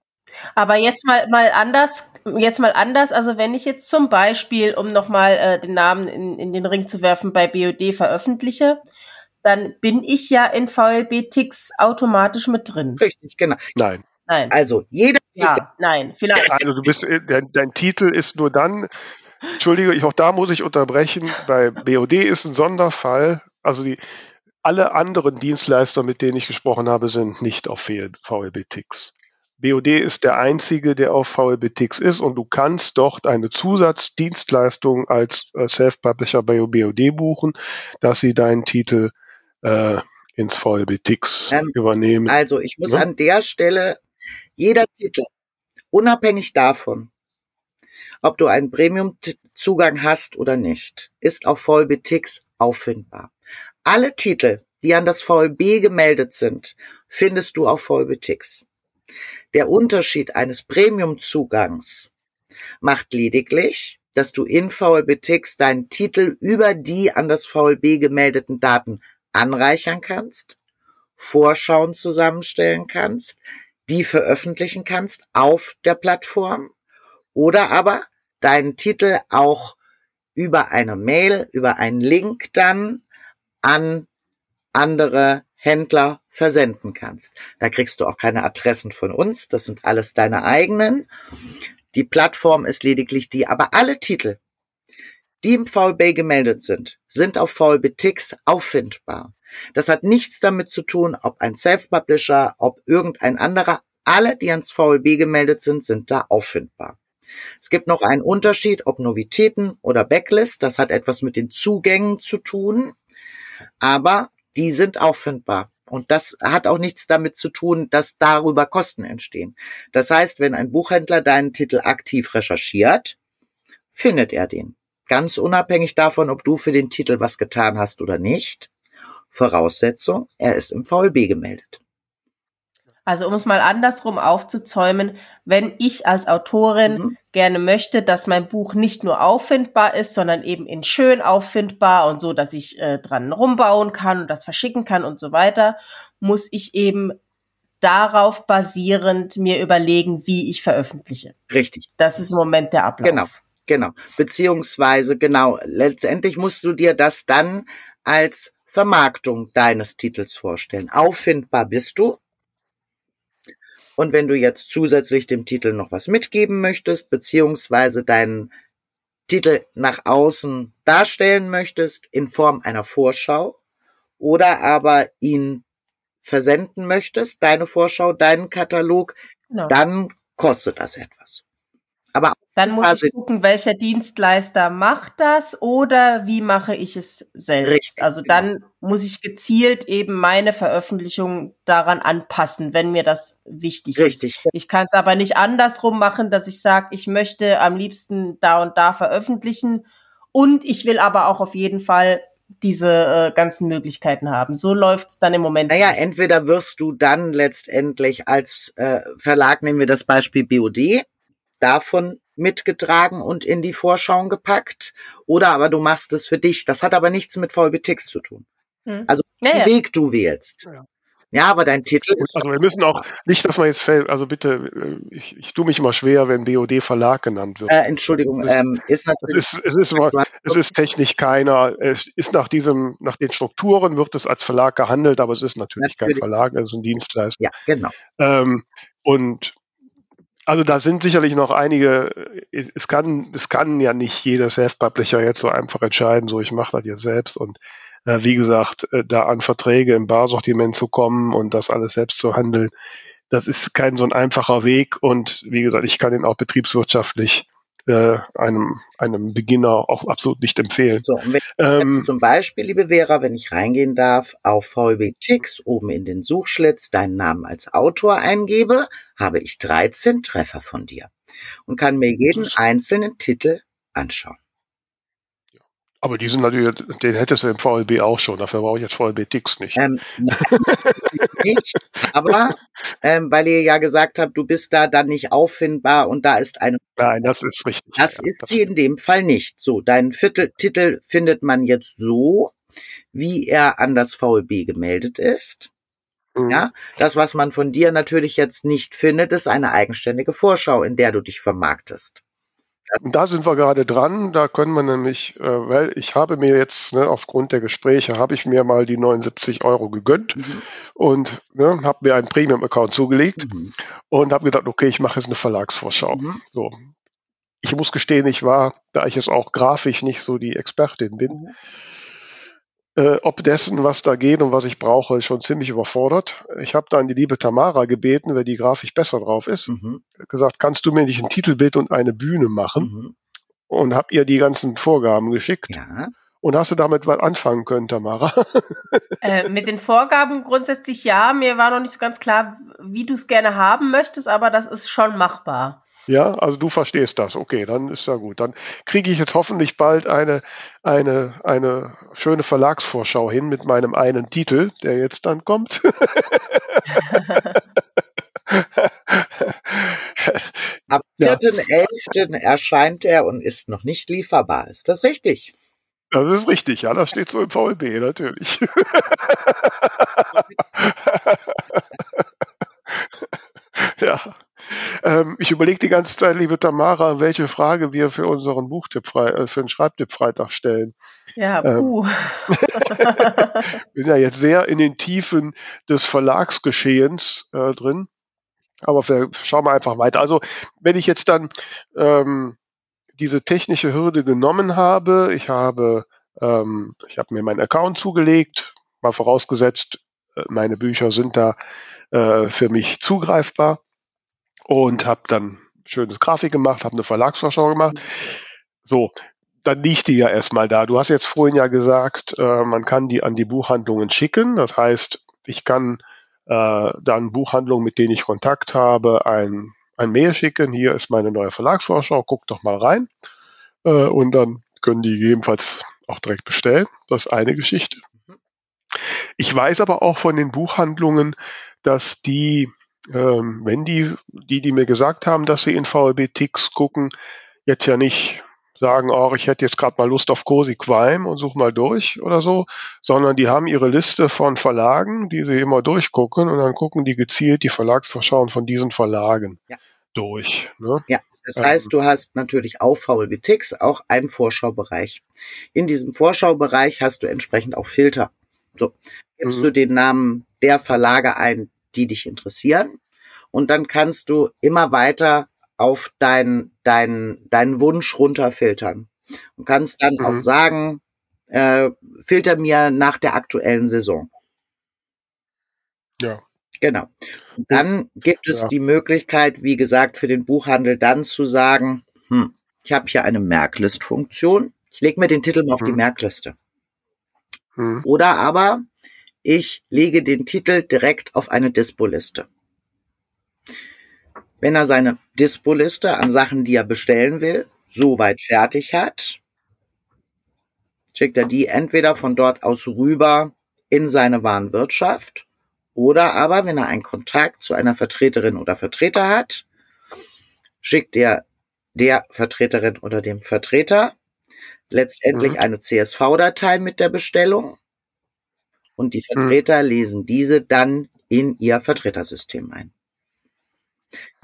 Aber jetzt mal, mal anders, jetzt mal anders. Also wenn ich jetzt zum Beispiel, um nochmal äh, den Namen in, in den Ring zu werfen, bei BOD veröffentliche, dann bin ich ja in VLB-Ticks automatisch mit drin. Richtig, genau. Nein. Nein. Also jeder Ja, nein, vielleicht. Also du bist, äh, dein, dein Titel ist nur dann, Entschuldige, ich, auch da muss ich unterbrechen, bei BOD ist ein Sonderfall, also die, alle anderen Dienstleister, mit denen ich gesprochen habe, sind nicht auf VLB-Tix. BOD ist der einzige, der auf VLB-Tix ist und du kannst dort eine Zusatzdienstleistung als äh, Self-Publisher bei BOD buchen, dass sie deinen Titel äh, ins VLB-Tix Ähm, übernehmen. also ich muss Ja. an der Stelle jeder Titel, unabhängig davon, ob du einen Premium-Zugang hast oder nicht, ist auf VLB-Tix auffindbar. Alle Titel, die an das VLB gemeldet sind, findest du auf VLB-Tix. Der Unterschied eines Premium-Zugangs macht lediglich, dass du in VLB-Tix deinen Titel über die an das VLB gemeldeten Daten anreichern kannst, Vorschauen zusammenstellen kannst, die veröffentlichen kannst auf der Plattform oder aber deinen Titel auch über eine Mail, über einen Link dann an andere Händler versenden kannst. Da kriegst du auch keine Adressen von uns, das sind alles deine eigenen. Die Plattform ist lediglich die, aber alle Titel, die im VLB gemeldet sind, sind auf VLB-Tix auffindbar. Das hat nichts damit zu tun, ob ein Self-Publisher, ob irgendein anderer. Alle, die ans VLB gemeldet sind, sind da auffindbar. Es gibt noch einen Unterschied, ob Novitäten oder Backlist. Das hat etwas mit den Zugängen zu tun. Aber die sind auffindbar. Und das hat auch nichts damit zu tun, dass darüber Kosten entstehen. Das heißt, wenn ein Buchhändler deinen Titel aktiv recherchiert, findet er den. Ganz unabhängig davon, ob du für den Titel was getan hast oder nicht. Voraussetzung, er ist im VLB gemeldet. Also um es mal andersrum aufzuzäumen, wenn ich als Autorin Mhm. Gerne möchte, dass mein Buch nicht nur auffindbar ist, sondern eben in schön auffindbar und so, dass ich äh, dran rumbauen kann und das verschicken kann und so weiter, muss ich eben darauf basierend mir überlegen, wie ich veröffentliche. Richtig. Das ist im Moment der Ablauf. Genau. Genau. Beziehungsweise, genau, letztendlich musst du dir das dann als Vermarktung deines Titels vorstellen. Auffindbar bist du. Und wenn du jetzt zusätzlich dem Titel noch was mitgeben möchtest, beziehungsweise deinen Titel nach außen darstellen möchtest in Form einer Vorschau oder aber ihn versenden möchtest, deine Vorschau, deinen Katalog, Genau. dann kostet das etwas. Aber Dann muss ich gucken, welcher Dienstleister macht das oder wie mache ich es selbst. Richtig, also genau. dann muss ich gezielt eben meine Veröffentlichung daran anpassen, wenn mir das wichtig ist. richtig. Ich kann es aber nicht andersrum machen, dass ich sage, ich möchte am liebsten da und da veröffentlichen und ich will aber auch auf jeden Fall diese äh, ganzen Möglichkeiten haben. So läuft's dann im Moment. Naja, nicht. entweder wirst du dann letztendlich als äh, Verlag, nehmen wir das Beispiel BOD, davon mitgetragen und in die Vorschauen gepackt, oder aber du machst es für dich. Das hat aber nichts mit VLBTX zu tun. Hm. Also Ja, ja. Weg du wählst. Ja. Ja, aber dein Titel ist Also wir müssen auch, nicht, dass man jetzt fällt, also bitte, äh, ich, ich tue mich immer schwer, wenn BOD Verlag genannt wird. äh, Entschuldigung, Das- ähm, ist Es natürlich ist, es ist immer, du hast- es ist technisch keiner, es ist nach diesem, nach den Strukturen wird es als Verlag gehandelt, aber es ist natürlich, Natürlich. kein Verlag, es ist ein Dienstleister. ja, genau. Ähm, und also da sind sicherlich noch einige, es es kann, es kann ja nicht jeder Self-Publisher jetzt so einfach entscheiden, so ich mache das jetzt selbst und äh, wie gesagt, äh, da an Verträge im Barsortiment zu kommen und das alles selbst zu handeln, das ist kein so ein einfacher Weg und wie gesagt, ich kann ihn auch betriebswirtschaftlich äh, einem, einem Beginner auch absolut nicht empfehlen. So, wenn Ähm, jetzt zum Beispiel, liebe Vera, wenn ich reingehen darf, auf VLBTix oben in den Suchschlitz deinen Namen als Autor eingebe, habe ich 13 Treffer von dir und kann mir jeden einzelnen Titel anschauen. Aber die sind natürlich, den hättest du im VLB auch schon, dafür brauche ich jetzt VLB Tix nicht. Ähm, nicht, aber ähm, weil ihr ja gesagt habt, du bist da dann nicht auffindbar und da ist eine Nein, das ist richtig. Das Ja, ist sie in dem Fall nicht. So, deinen Viertel Titel findet man jetzt so, wie er an das VLB gemeldet ist. Mhm. Ja, das, was man von dir natürlich jetzt nicht findet, ist eine eigenständige Vorschau, in der du dich vermarktest. Und da sind wir gerade dran. Da können wir nämlich, äh, weil ich habe mir jetzt, ne, aufgrund der Gespräche, habe ich mir mal die 79 Euro gegönnt und ne, habe mir einen Premium-Account zugelegt Mhm. und habe gedacht, okay, ich mache jetzt eine Verlagsvorschau. Mhm. So. Ich muss gestehen, ich war, da ich jetzt auch grafisch nicht so die Expertin bin, Mhm. Äh, ob dessen, was da geht und was ich brauche, schon ziemlich überfordert. Ich habe dann die liebe Tamara gebeten, wer die grafisch besser drauf ist, Mhm. gesagt, kannst du mir nicht ein Titelbild und eine Bühne machen? Mhm. Und habe ihr die ganzen Vorgaben geschickt. Ja. Und hast du damit was anfangen können, Tamara? Äh, mit den Vorgaben grundsätzlich ja. Mir war noch nicht so ganz klar, wie du es gerne haben möchtest, aber das ist schon machbar. Ja, also du verstehst das. Okay, dann ist ja gut. Dann kriege ich jetzt hoffentlich bald eine, eine, eine schöne Verlagsvorschau hin mit meinem einen Titel, der jetzt dann kommt. Ja. 4.11. erscheint er und ist noch nicht lieferbar. Ist das richtig? Das ist richtig, ja, das steht so im VLB, natürlich. ja. Ähm, ich überlege die ganze Zeit, liebe Tamara, welche Frage wir für unseren Buchtipp frei, äh, für den Schreibtipp Freitag stellen. Ja, Ähm. puh. bin ja jetzt sehr in den Tiefen des Verlagsgeschehens äh, drin. Aber wir schauen wir einfach weiter. Also wenn ich jetzt dann ähm, diese technische Hürde genommen habe, ich habe, ähm, ich habe mir meinen Account zugelegt, mal vorausgesetzt, äh, meine Bücher sind da äh, für mich zugreifbar und habe dann schönes Grafik gemacht, habe eine Verlagsvorschau gemacht. So, dann liegt die ja erstmal da. Du hast jetzt vorhin ja gesagt, äh, man kann die an die Buchhandlungen schicken. Das heißt, ich kann äh, dann Buchhandlungen, mit denen ich Kontakt habe, ein, ein Mail schicken. Hier ist meine neue Verlagsvorschau, guck doch mal rein. Äh, und dann können die gegebenenfalls auch direkt bestellen. Das ist eine Geschichte. Ich weiß aber auch von den Buchhandlungen, dass die, ähm, wenn die, die, die mir gesagt haben, dass sie in VLB Tix gucken, jetzt ja nicht sagen, oh, ich hätte jetzt gerade mal Lust auf Cosi Qualm und such mal durch oder so, sondern die haben ihre Liste von Verlagen, die sie immer durchgucken und dann gucken die gezielt die Verlagsvorschauen von diesen Verlagen Ja. durch. Ne? Ja, das Ähm. heißt, du hast natürlich auf VLBTix auch einen Vorschaubereich. In diesem Vorschaubereich hast du entsprechend auch Filter. So, gibst Mhm. du den Namen der Verlage ein, die dich interessieren und dann kannst du immer weiter auf deinen deinen deinen Wunsch runterfiltern und kannst dann Mhm. auch sagen, äh, filter mir nach der aktuellen Saison. Ja. Genau. Und dann gibt es Ja. die Möglichkeit, wie gesagt, für den Buchhandel dann zu sagen, hm, ich habe hier eine Merklist-Funktion. Ich lege mir den Titel mal auf die Mhm. Merkliste. Hm. Oder aber ich lege den Titel direkt auf eine Dispo-Liste. Wenn er seine Dispo-Liste an Sachen, die er bestellen will, soweit fertig hat, schickt er die entweder von dort aus rüber in seine Warenwirtschaft oder aber, wenn er einen Kontakt zu einer Vertreterin oder Vertreter hat, schickt er der Vertreterin oder dem Vertreter letztendlich Mhm. eine CSV-Datei mit der Bestellung und die Mhm. Vertreter lesen diese dann in ihr Vertretersystem ein.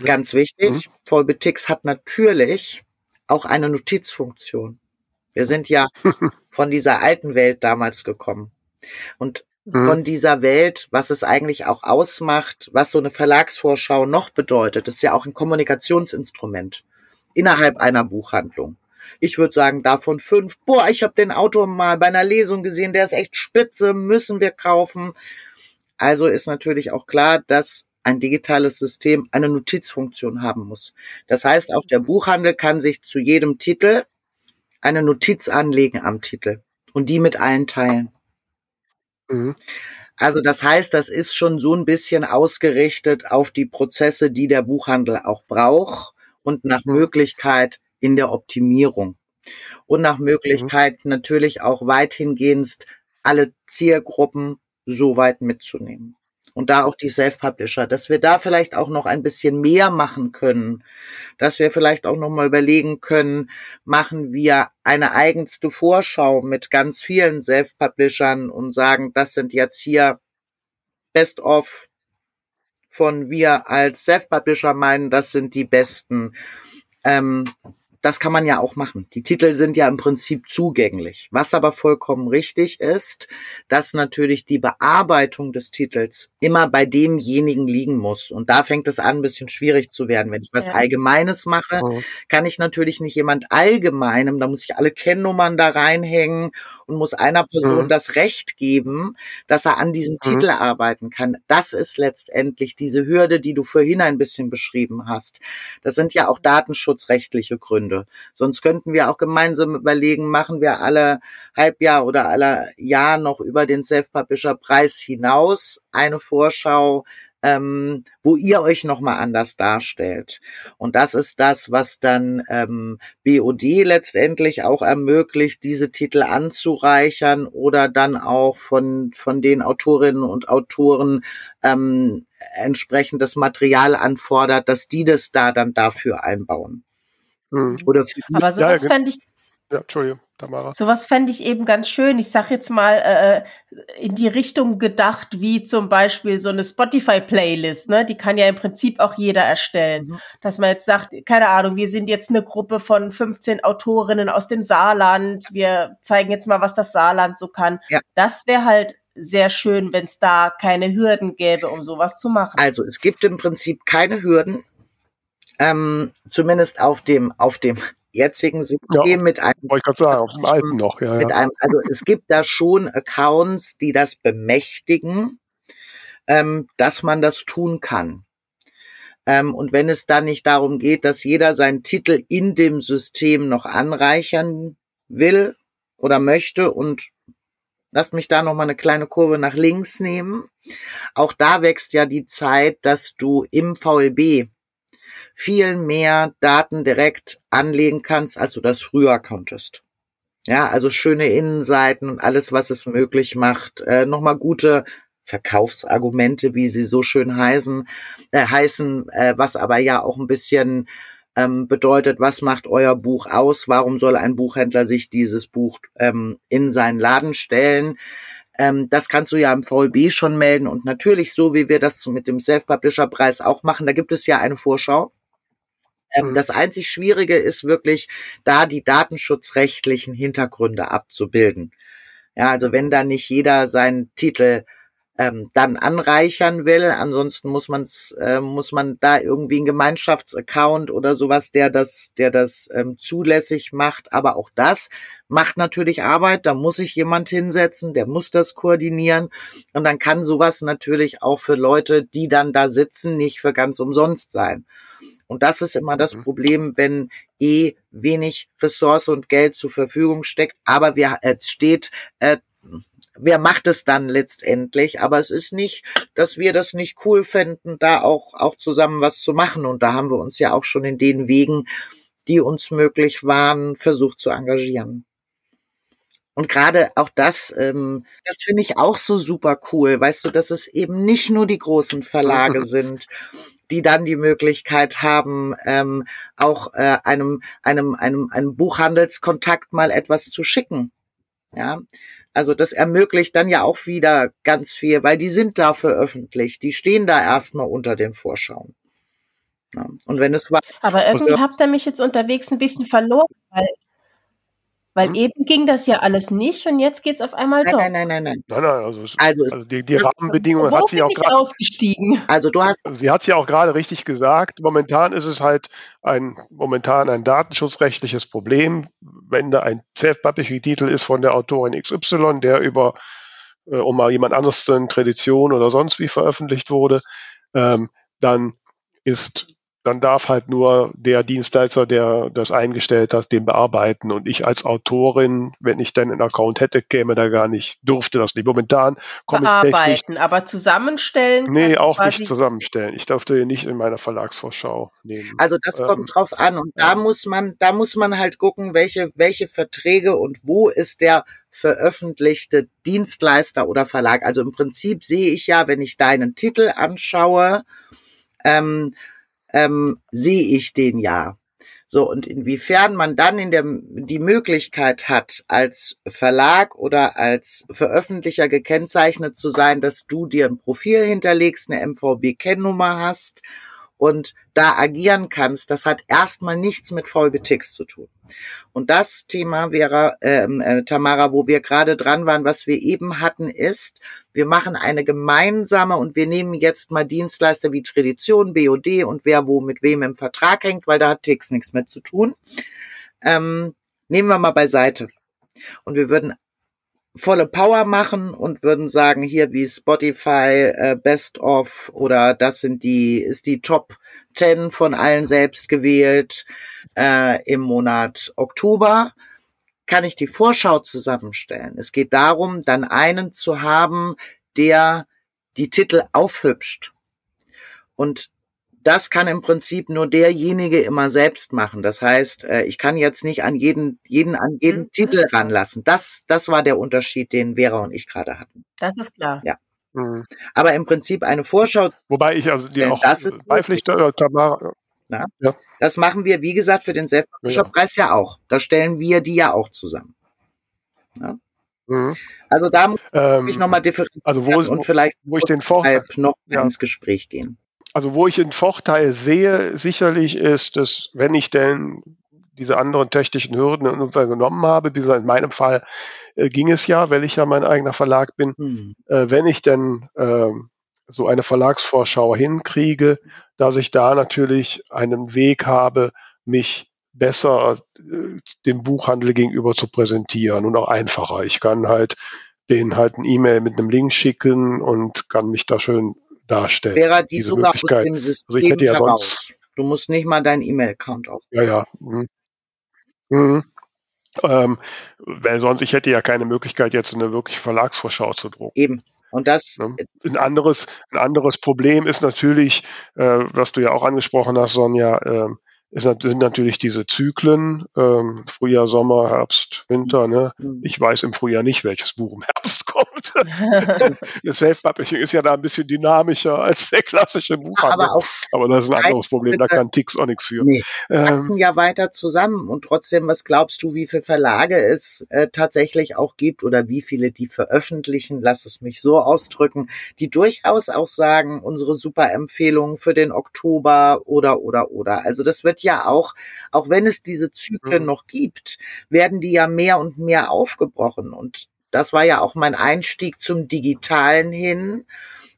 Ganz wichtig, Vollbetix hat natürlich auch eine Notizfunktion. Wir sind ja von dieser alten Welt damals gekommen. Und Mhm. von dieser Welt, was es eigentlich auch ausmacht, was so eine Verlagsvorschau noch bedeutet, ist ja auch ein Kommunikationsinstrument innerhalb einer Buchhandlung. Ich würde sagen, davon fünf. Boah, ich habe den Autor mal bei einer Lesung gesehen, der ist echt spitze, müssen wir kaufen. Also ist natürlich auch klar, dass ein digitales System eine Notizfunktion haben muss. Das heißt, auch der Buchhandel kann sich zu jedem Titel eine Notiz anlegen am Titel und die mit allen teilen. Mhm. Also das heißt, das ist schon so ein bisschen ausgerichtet auf die Prozesse, die der Buchhandel auch braucht und nach Mhm. Möglichkeit in der Optimierung. Und nach Möglichkeit natürlich auch weithingehend alle Zielgruppen so weit mitzunehmen. Und da auch die Self-Publisher, dass wir da vielleicht auch noch ein bisschen mehr machen können, dass wir vielleicht auch noch mal überlegen können, machen wir eine eigenste Vorschau mit ganz vielen Self-Publishern und sagen, das sind jetzt hier Best of von wir als Self-Publisher meinen, das sind die besten. Ähm, das kann man ja auch machen. Die Titel sind ja im Prinzip zugänglich. Was aber vollkommen richtig ist, dass natürlich die Bearbeitung des Titels immer bei demjenigen liegen muss. Und da fängt es an, ein bisschen schwierig zu werden. Wenn ich was Ja. Allgemeines mache, Mhm. kann ich natürlich nicht jemand Allgemeinem, da muss ich alle Kennnummern da reinhängen und muss einer Person Mhm. das Recht geben, dass er an diesem Mhm. Titel arbeiten kann. Das ist letztendlich diese Hürde, die du vorhin ein bisschen beschrieben hast. Das sind ja auch datenschutzrechtliche Gründe. Sonst könnten wir auch gemeinsam überlegen, machen wir alle Halbjahr oder alle Jahr noch über den Self-Publisher-Preis hinaus eine Vorschau, ähm, wo ihr euch nochmal anders darstellt. Und das ist das, was dann ähm, BOD letztendlich auch ermöglicht, diese Titel anzureichern oder dann auch von, von den Autorinnen und Autoren ähm, entsprechendes Material anfordert, dass die das da dann dafür einbauen. Mhm. Oder für die Aber sowas ja, fände ich, Ja, Entschuldigung, Tamara. sowas fände ich eben ganz schön. Ich sag jetzt mal äh, in die Richtung gedacht, wie zum Beispiel so eine Spotify-Playlist, ne? Die kann ja im Prinzip auch jeder erstellen. Mhm. Dass man jetzt sagt, keine Ahnung, wir sind jetzt eine Gruppe von 15 Autorinnen aus dem Saarland. Wir zeigen jetzt mal, was das Saarland so kann. Ja. Das wäre halt sehr schön, wenn es da keine Hürden gäbe, um sowas zu machen. Also es gibt im Prinzip keine Hürden, ähm, zumindest auf dem auf dem jetzigen System Ja. mit einem ich sagen, auf dem alten noch, ja, mit ja. einem, also es gibt da schon Accounts, die das bemächtigen, ähm, dass man das tun kann. Ähm, und wenn es dann nicht darum geht, dass jeder seinen Titel in dem System noch anreichern will oder möchte und lasst mich da noch mal eine kleine Kurve nach links nehmen. Auch da wächst ja die Zeit, dass du im VLB viel mehr Daten direkt anlegen kannst, als du das früher konntest. Ja, also schöne Innenseiten und alles, was es möglich macht. Äh, Nochmal gute Verkaufsargumente, wie sie so schön heißen, äh, heißen, äh, was aber ja auch ein bisschen ähm, bedeutet, was macht euer Buch aus? Warum soll ein Buchhändler sich dieses Buch ähm, in seinen Laden stellen? Ähm, das kannst du ja im VLB schon melden und natürlich so, wie wir das mit dem Self-Publisher-Preis auch machen, da gibt es ja eine Vorschau. Ähm, Mhm. Das einzig Schwierige ist wirklich, da die datenschutzrechtlichen Hintergründe abzubilden. Ja, also wenn da nicht jeder seinen Titel ähm, dann anreichern will. Ansonsten muss man's, äh, muss man da irgendwie einen Gemeinschaftsaccount oder sowas, der das, der das ähm, zulässig macht. Aber auch das macht natürlich Arbeit. Da muss sich jemand hinsetzen, der muss das koordinieren. Und dann kann sowas natürlich auch für Leute, die dann da sitzen, nicht für ganz umsonst sein. Und das ist immer das mhm. Problem, wenn eh wenig Ressource und Geld zur Verfügung steckt, aber wir, es steht äh, wer macht es dann letztendlich? Aber es ist nicht, dass wir das nicht cool fänden, da auch, auch zusammen was zu machen. Und da haben wir uns ja auch schon in den Wegen, die uns möglich waren, versucht zu engagieren. Und gerade auch das, ähm, das finde ich auch so super cool, weißt du, dass es eben nicht nur die großen Verlage sind, die dann die Möglichkeit haben, ähm, auch äh, einem, einem, einem, einem Buchhandelskontakt mal etwas zu schicken. Ja, also das ermöglicht dann ja auch wieder ganz viel, weil die sind da veröffentlicht. Die stehen da erstmal unter den Vorschauen. Ja. Und wenn es war. Aber irgendwie habt ihr mich jetzt unterwegs ein bisschen verloren, weil weil mhm. eben ging das ja alles nicht und jetzt geht es auf einmal nein, doch. Nein, nein, nein, nein. Nein, nein, also, also, also die, die Rahmenbedingungen hat sie auch gerade ausgestiegen. Also du hast sie hat ja auch gerade richtig gesagt, momentan ist es halt ein momentan ein datenschutzrechtliches Problem, wenn da ein self-publishing Titel ist von der Autorin XY, der über äh, um mal jemand anderes in Tradition oder sonst wie veröffentlicht wurde, ähm, dann ist dann darf halt nur der Dienstleister, der das eingestellt hat, den bearbeiten. Und ich als Autorin, wenn ich dann einen Account hätte, käme da gar nicht, durfte das nicht. Momentan komme ich technisch. aber zusammenstellen? Nee, auch nicht zusammenstellen. Ich durfte ihn nicht in meiner Verlagsvorschau nehmen. Also das ähm, kommt drauf an. Und da muss man, da muss man halt gucken, welche, welche Verträge und wo ist der veröffentlichte Dienstleister oder Verlag. Also im Prinzip sehe ich ja, wenn ich deinen Titel anschaue, ähm, ähm, sehe ich den ja. So, und inwiefern man dann in der, die Möglichkeit hat, als Verlag oder als Veröffentlicher gekennzeichnet zu sein, dass du dir ein Profil hinterlegst, eine MVB-Kennnummer hast und da agieren kannst, das hat erstmal nichts mit Folgetix zu tun. Und das Thema wäre, ähm, äh, Tamara, wo wir gerade dran waren, was wir eben hatten, ist, wir machen eine gemeinsame und wir nehmen jetzt mal Dienstleister wie Tradition, BOD und wer wo mit wem im Vertrag hängt, weil da hat Tix nichts mit zu tun. Ähm, nehmen wir mal beiseite. Und wir würden volle Power machen und würden sagen, hier wie Spotify, äh, Best of oder das sind die, ist die Top 10 von allen selbst gewählt äh, im Monat Oktober, kann ich die Vorschau zusammenstellen. Es geht darum, dann einen zu haben, der die Titel aufhübscht. Und das kann im Prinzip nur derjenige immer selbst machen. Das heißt, äh, ich kann jetzt nicht an jeden, jeden, an jeden mhm. Titel ranlassen. Das, das war der Unterschied, den Vera und ich gerade hatten. Das ist klar. Ja. Mhm. Aber im Prinzip eine Vorschau. Wobei ich also die auch das beipflichte, äh, Tamara. Na, ja. Das machen wir, wie gesagt, für den Self-Publisher-Preis ja. ja auch. Da stellen wir die ja auch zusammen. Ja. Mhm. Also da muss ähm, ich nochmal differenzieren also wo, und vielleicht wo ich den Vorteil noch ja. ins Gespräch gehen also wo ich einen Vorteil sehe, sicherlich ist, dass wenn ich denn diese anderen technischen Hürden genommen habe, wie in meinem Fall äh, ging es ja, weil ich ja mein eigener Verlag bin, mhm. äh, wenn ich denn äh, so eine Verlagsvorschau hinkriege, dass ich da natürlich einen Weg habe, mich besser äh, dem Buchhandel gegenüber zu präsentieren und auch einfacher. Ich kann halt den halt ein E-Mail mit einem Link schicken und kann mich da schön darstellen. Wäre die sogar aus dem System also ich hätte ja heraus. Sonst, du musst nicht mal deinen E-Mail-Account auf. Ja, ja. Mhm. Mhm. Ähm, weil sonst, ich hätte ja keine Möglichkeit, jetzt eine wirkliche Verlagsvorschau zu drucken. Eben. Und das. Ein anderes, ein anderes Problem ist natürlich, äh, was du ja auch angesprochen hast, Sonja, äh, es sind natürlich diese Zyklen, ähm, Frühjahr, Sommer, Herbst, Winter. Ne? Mhm. Ich weiß im Frühjahr nicht, welches Buch im Herbst kommt. das Self-Publishing ist ja da ein bisschen dynamischer als der klassische Buchhandel. Aber, Aber das ist ein anderes Problem, da kann Tix auch nichts für. Nee, wachsen ähm, ja weiter zusammen und trotzdem, was glaubst du, wie viele Verlage es äh, tatsächlich auch gibt oder wie viele die veröffentlichen, lass es mich so ausdrücken, die durchaus auch sagen, unsere super Empfehlung für den Oktober oder, oder, oder. Also das wird wird ja auch, auch wenn es diese Zyklen mhm. noch gibt, werden die ja mehr und mehr aufgebrochen. Und das war ja auch mein Einstieg zum Digitalen hin.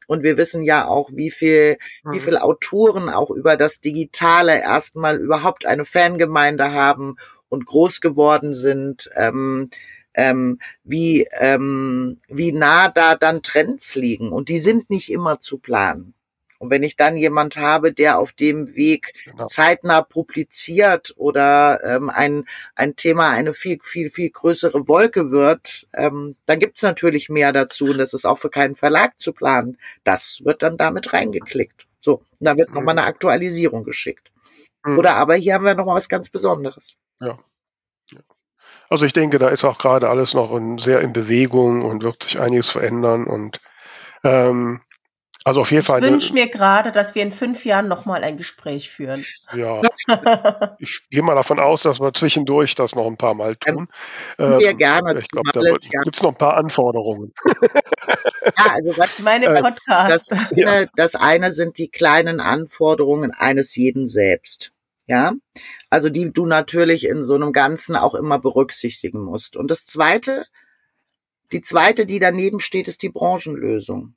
Und wir wissen ja auch, wie viel, mhm. wie viel Autoren auch über das Digitale erstmal überhaupt eine Fangemeinde haben und groß geworden sind. Ähm, ähm, wie, ähm, wie nah da dann Trends liegen. Und die sind nicht immer zu planen. Und wenn ich dann jemand habe, der auf dem Weg genau. zeitnah publiziert oder ähm, ein, ein Thema eine viel, viel, viel größere Wolke wird, ähm, dann gibt's natürlich mehr dazu. Und das ist auch für keinen Verlag zu planen. Das wird dann damit reingeklickt. So, und da wird mhm. nochmal eine Aktualisierung geschickt. Mhm. Oder aber hier haben wir nochmal was ganz Besonderes. Ja. Also ich denke, da ist auch gerade alles noch in, sehr in Bewegung und wird sich einiges verändern und ähm, also auf jeden ich Fall. Ich wünsche mir gerade, dass wir in fünf Jahren nochmal ein Gespräch führen. Ja, ich gehe mal davon aus, dass wir zwischendurch das noch ein paar Mal tun. Ähm, wir gerne. Ich glaube, da gibt es noch ein paar Anforderungen. ja, also was meine äh, Podcast. Das, ja. das eine sind die kleinen Anforderungen eines jeden selbst. Ja, also die du natürlich in so einem Ganzen auch immer berücksichtigen musst. Und das zweite, die zweite, die daneben steht, ist die Branchenlösung.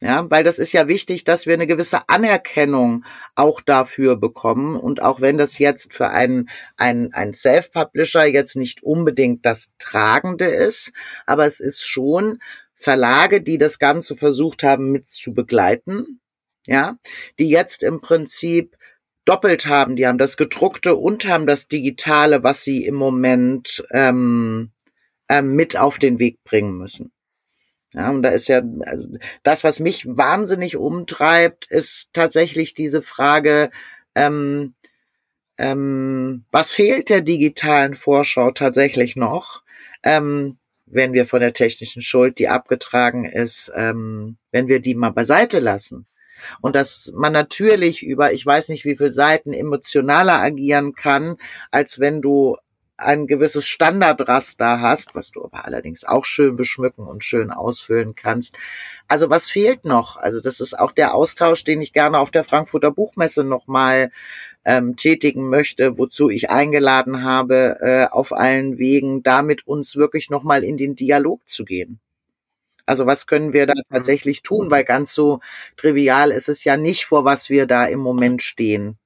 Ja, weil das ist ja wichtig, dass wir eine gewisse Anerkennung auch dafür bekommen. Und auch wenn das jetzt für einen, einen, einen Self-Publisher jetzt nicht unbedingt das Tragende ist, aber es ist schon Verlage, die das Ganze versucht haben mit zu begleiten. Ja, die jetzt im Prinzip doppelt haben. Die haben das gedruckte und haben das digitale, was sie im Moment ähm, ähm, mit auf den Weg bringen müssen. Ja, und da ist ja, also das, was mich wahnsinnig umtreibt, ist tatsächlich diese Frage, ähm, ähm, was fehlt der digitalen Vorschau tatsächlich noch, ähm, wenn wir von der technischen Schuld, die abgetragen ist, ähm, wenn wir die mal beiseite lassen. Und dass man natürlich über, ich weiß nicht wie viele Seiten emotionaler agieren kann, als wenn du ein gewisses Standardraster hast, was du aber allerdings auch schön beschmücken und schön ausfüllen kannst. Also was fehlt noch? Also das ist auch der Austausch, den ich gerne auf der Frankfurter Buchmesse nochmal ähm, tätigen möchte, wozu ich eingeladen habe, äh, auf allen Wegen, damit uns wirklich nochmal in den Dialog zu gehen. Also was können wir da mhm. tatsächlich tun? Weil ganz so trivial ist es ja nicht, vor was wir da im Moment stehen.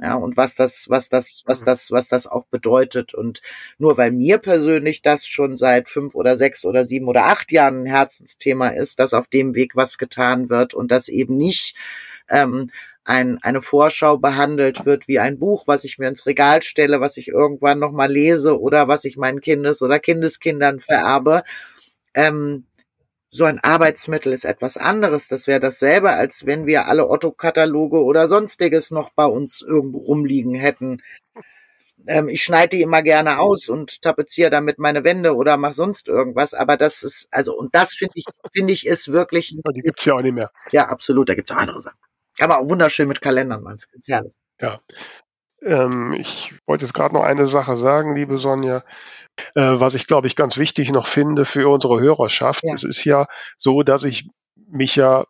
Ja, und was das, was das, was mhm. das, was das auch bedeutet. Und nur weil mir persönlich das schon seit fünf oder sechs oder sieben oder acht Jahren ein Herzensthema ist, dass auf dem Weg was getan wird und dass eben nicht ähm, ein, eine Vorschau behandelt wird wie ein Buch, was ich mir ins Regal stelle, was ich irgendwann nochmal lese oder was ich meinen Kindes- oder Kindeskindern vererbe, ähm, so ein Arbeitsmittel ist etwas anderes. Das wäre dasselbe, als wenn wir alle Otto-Kataloge oder sonstiges noch bei uns irgendwo rumliegen hätten. Ähm, ich schneide die immer gerne aus und tapeziere damit meine Wände oder mache sonst irgendwas. Aber das ist, also, und das finde ich, finde ich, ist wirklich. Ja, die gibt's ja auch nicht mehr. Ja, absolut. Da gibt's auch andere Sachen. Aber auch wunderschön mit Kalendern, man. Herrlich. Ja. Ähm, ich wollte jetzt gerade noch eine Sache sagen, liebe Sonja. Äh, was ich, glaube ich, ganz wichtig noch finde für unsere Hörerschaft. Ja. Es ist ja so, dass ich mich ja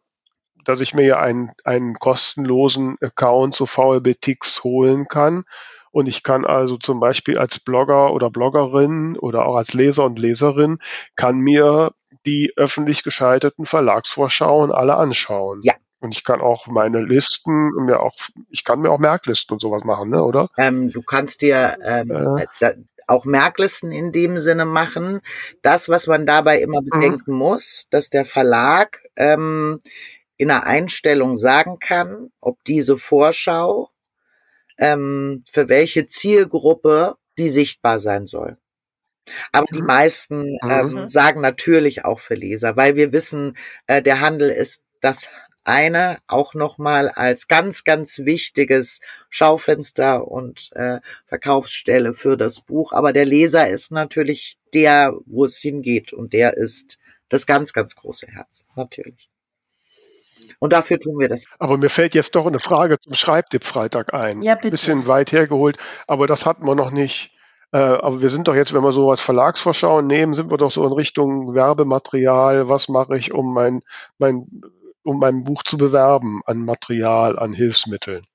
dass ich mir ja einen, einen kostenlosen Account zu VLBTX holen kann. Und ich kann also zum Beispiel als Blogger oder Bloggerin oder auch als Leser und Leserin kann mir die öffentlich geschalteten Verlagsvorschauen alle anschauen. Ja. Und ich kann auch meine Listen mir auch, ich kann mir auch Merklisten und sowas machen, ne, oder? Ähm, du kannst dir ähm, äh, auch Merklisten in dem Sinne machen. Das, was man dabei immer mhm. bedenken mhm. muss, dass der Verlag ähm, in einer Einstellung sagen kann, ob diese Vorschau ähm, für welche Zielgruppe die sichtbar sein soll. Aber die mhm. meisten ähm, mhm. sagen natürlich auch für Leser, weil wir wissen, äh, der Handel ist das eine auch nochmal als ganz, ganz wichtiges Schaufenster und äh, Verkaufsstelle für das Buch. Aber der Leser ist natürlich der, wo es hingeht und der ist das ganz, ganz große Herz, natürlich. Und dafür tun wir das. Aber mir fällt jetzt doch eine Frage zum Schreibtipp-Freitag ein. Ja, bitte. Bisschen weit hergeholt, aber das hatten wir noch nicht. Äh, aber wir sind doch jetzt, wenn wir sowas Verlagsvorschauen nehmen, sind wir doch so in Richtung Werbematerial. Was mache ich, um mein, mein um mein Buch zu bewerben an Material, an Hilfsmitteln?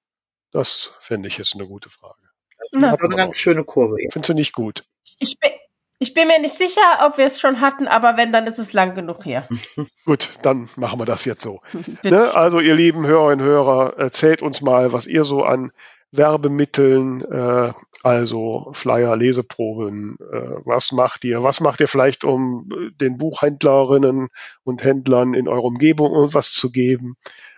Das finde ich jetzt eine gute Frage. Das ist eine ganz schöne Kurve. Findest du nicht gut? Ich bin, Ich bin mir nicht sicher, ob wir es schon hatten, aber wenn, dann ist es lang genug her. Gut, dann machen wir das jetzt so. ne? Also ihr lieben Hörerinnen und Hörer, erzählt uns mal, was ihr so an Werbemitteln, äh, also Flyer, Leseproben, äh, was macht ihr? Was macht ihr vielleicht, um den Buchhändlerinnen und Händlern in eurer Umgebung irgendwas zu geben?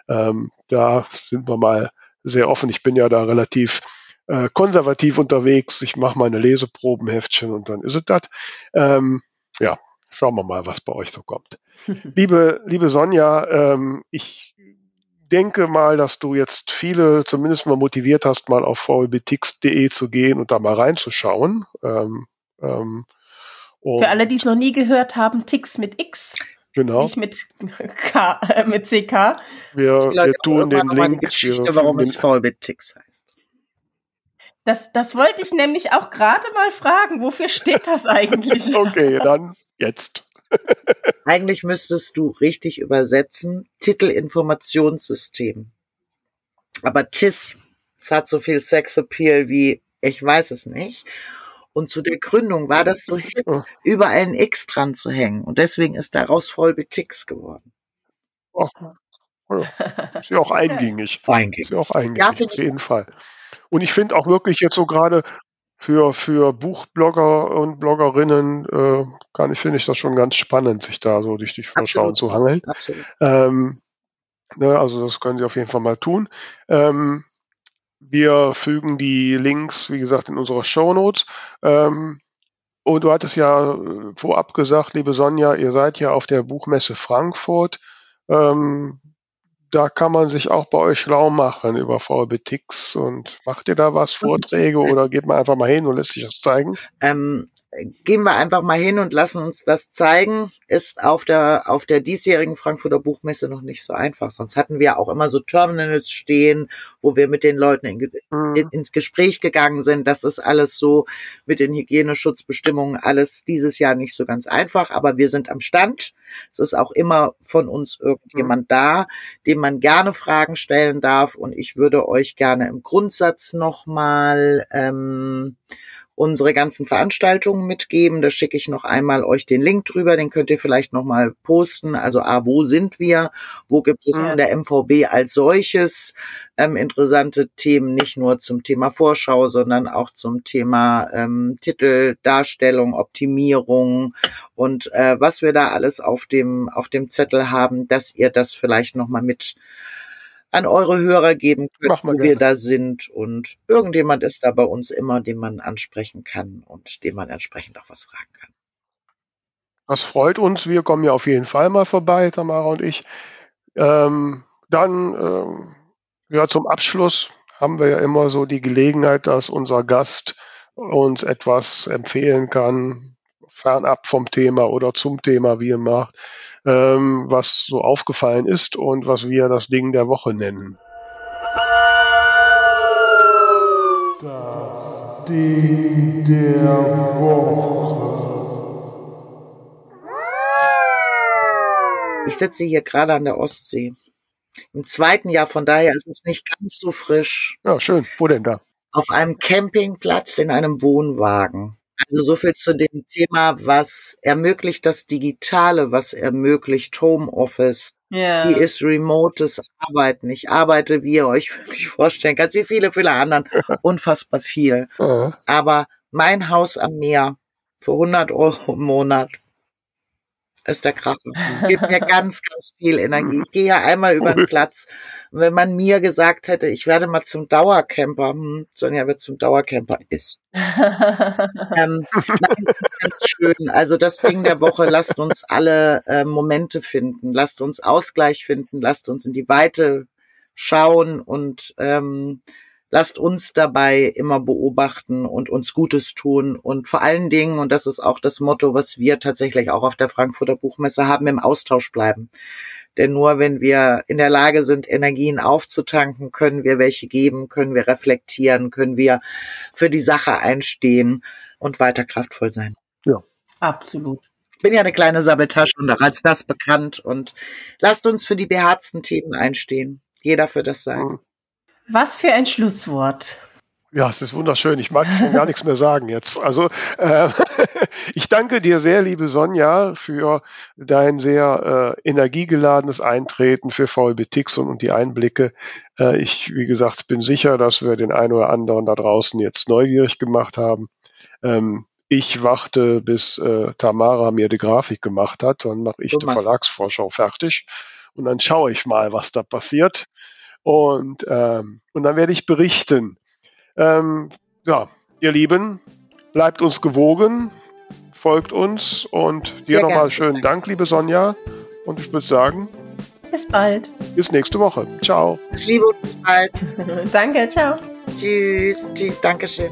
Ähm, da sind wir mal sehr offen. Ich bin ja da relativ äh, konservativ unterwegs. Ich mache meine Leseprobenheftchen und dann ist es das. Ähm, ja, schauen wir mal, was bei euch so kommt. liebe, liebe Sonja, ähm, ich denke mal, dass du jetzt viele zumindest mal motiviert hast, mal auf vlbtix.de zu gehen und da mal reinzuschauen. Ähm, ähm, Für alle, die es noch nie gehört haben, Tix mit X. Genau. Nicht mit K, äh, mit CK. Wir, wir tun den Link. Geschichte, warum es VLBTix heißt. Das, das wollte ich nämlich auch gerade mal fragen. Wofür steht das eigentlich? okay, dann jetzt. Eigentlich müsstest du richtig übersetzen. Titelinformationssystem. Aber TIS, es hat so viel Sexappeal wie ich weiß es nicht. Und zu der Gründung war das so hip, überall ein X dran zu hängen. Und deswegen ist daraus voll Betix geworden. Ach, ja. Ist ja auch eingängig. Eingängig. Ist ja auch eingängig, ja, auf jeden Fall. Und ich finde auch wirklich jetzt so gerade für, für Buchblogger und Bloggerinnen äh, kann ich, finde ich das schon ganz spannend, sich da so die Vorschauen zu hangeln. Ähm, ne, also das können Sie auf jeden Fall mal tun. Ähm, wir fügen die Links, wie gesagt, in unsere Show Notes. Ähm, und du hattest ja äh, vorab gesagt, liebe Sonja, ihr seid ja auf der Buchmesse Frankfurt. Ähm, da kann man sich auch bei euch schlau machen über VBTX und macht ihr da was, Vorträge oder geht man einfach mal hin und lässt sich das zeigen? Ähm, gehen wir einfach mal hin und lassen uns das zeigen, ist auf der, auf der diesjährigen Frankfurter Buchmesse noch nicht so einfach. Sonst hatten wir auch immer so Terminals stehen, wo wir mit den Leuten in, mhm. in, ins Gespräch gegangen sind. Das ist alles so mit den Hygieneschutzbestimmungen alles dieses Jahr nicht so ganz einfach, aber wir sind am Stand. Es ist auch immer von uns irgendjemand mhm. da, dem man gerne Fragen stellen darf und ich würde euch gerne im Grundsatz nochmal ähm, unsere ganzen Veranstaltungen mitgeben. Da schicke ich noch einmal euch den Link drüber, den könnt ihr vielleicht noch mal posten. Also A, wo sind wir? Wo gibt es in der MVB als solches ähm, interessante Themen, nicht nur zum Thema Vorschau, sondern auch zum Thema ähm, Titel, Darstellung, Optimierung und äh, was wir da alles auf dem, auf dem Zettel haben, dass ihr das vielleicht noch mal mit an eure Hörer geben könnt, wo wir da sind. Und irgendjemand ist da bei uns immer, den man ansprechen kann und dem man entsprechend auch was fragen kann. Das freut uns. Wir kommen ja auf jeden Fall mal vorbei, Tamara und ich. Ähm, dann, ähm, ja, zum Abschluss haben wir ja immer so die Gelegenheit, dass unser Gast uns etwas empfehlen kann, fernab vom Thema oder zum Thema, wie ihr macht ähm, was so aufgefallen ist und was wir das Ding der Woche nennen. Das Ding der Woche. Ich sitze hier gerade an der Ostsee. Im zweiten Jahr, von daher ist es nicht ganz so frisch. Ja, schön. Wo denn da? Auf einem Campingplatz in einem Wohnwagen. Also so viel zu dem Thema, was ermöglicht das Digitale, was ermöglicht Homeoffice, yeah. wie ist remotes Arbeiten. Ich arbeite, wie ihr euch wirklich vorstellen kannst, wie viele, viele anderen, unfassbar viel. Aber mein Haus am Meer für 100 Euro im Monat ist der Kracher. Gibt mir ganz, ganz viel Energie. Ich gehe ja einmal über den Platz. Und wenn man mir gesagt hätte, ich werde mal zum Dauercamper, hm, Sonja wird zum Dauercamper, ist. ähm, nein, das ist ganz schön. Also das Ding der Woche, lasst uns alle äh, Momente finden, lasst uns Ausgleich finden, lasst uns in die Weite schauen und ähm, lasst uns dabei immer beobachten und uns Gutes tun und vor allen Dingen, und das ist auch das Motto, was wir tatsächlich auch auf der Frankfurter Buchmesse haben, im Austausch bleiben. Denn nur wenn wir in der Lage sind, Energien aufzutanken, können wir welche geben, können wir reflektieren, können wir für die Sache einstehen und weiter kraftvoll sein. Ja. Absolut. Ich bin ja eine kleine Sabotage und auch als das bekannt und lasst uns für die beherzten Themen einstehen. Jeder für das sein. Was für ein Schlusswort. Ja, es ist wunderschön. Ich mag schon gar nichts mehr sagen jetzt. Also äh, ich danke dir sehr, liebe Sonja, für dein sehr äh, energiegeladenes Eintreten für VLBTX und, und die Einblicke. Äh, ich, wie gesagt, bin sicher, dass wir den einen oder anderen da draußen jetzt neugierig gemacht haben. Ähm, ich warte, bis äh, Tamara mir die Grafik gemacht hat. Dann mache ich die Verlagsvorschau fertig. Und dann schaue ich mal, was da passiert. Und, ähm, und dann werde ich berichten. Ähm, ja, ihr Lieben, bleibt uns gewogen, folgt uns und Sehr dir nochmal schönen Dank, liebe Sonja. Und ich würde sagen, Bis bald. bis nächste Woche. Ciao. Alles Liebe und bis bald. Danke, ciao. Tschüss. Tschüss. Dankeschön.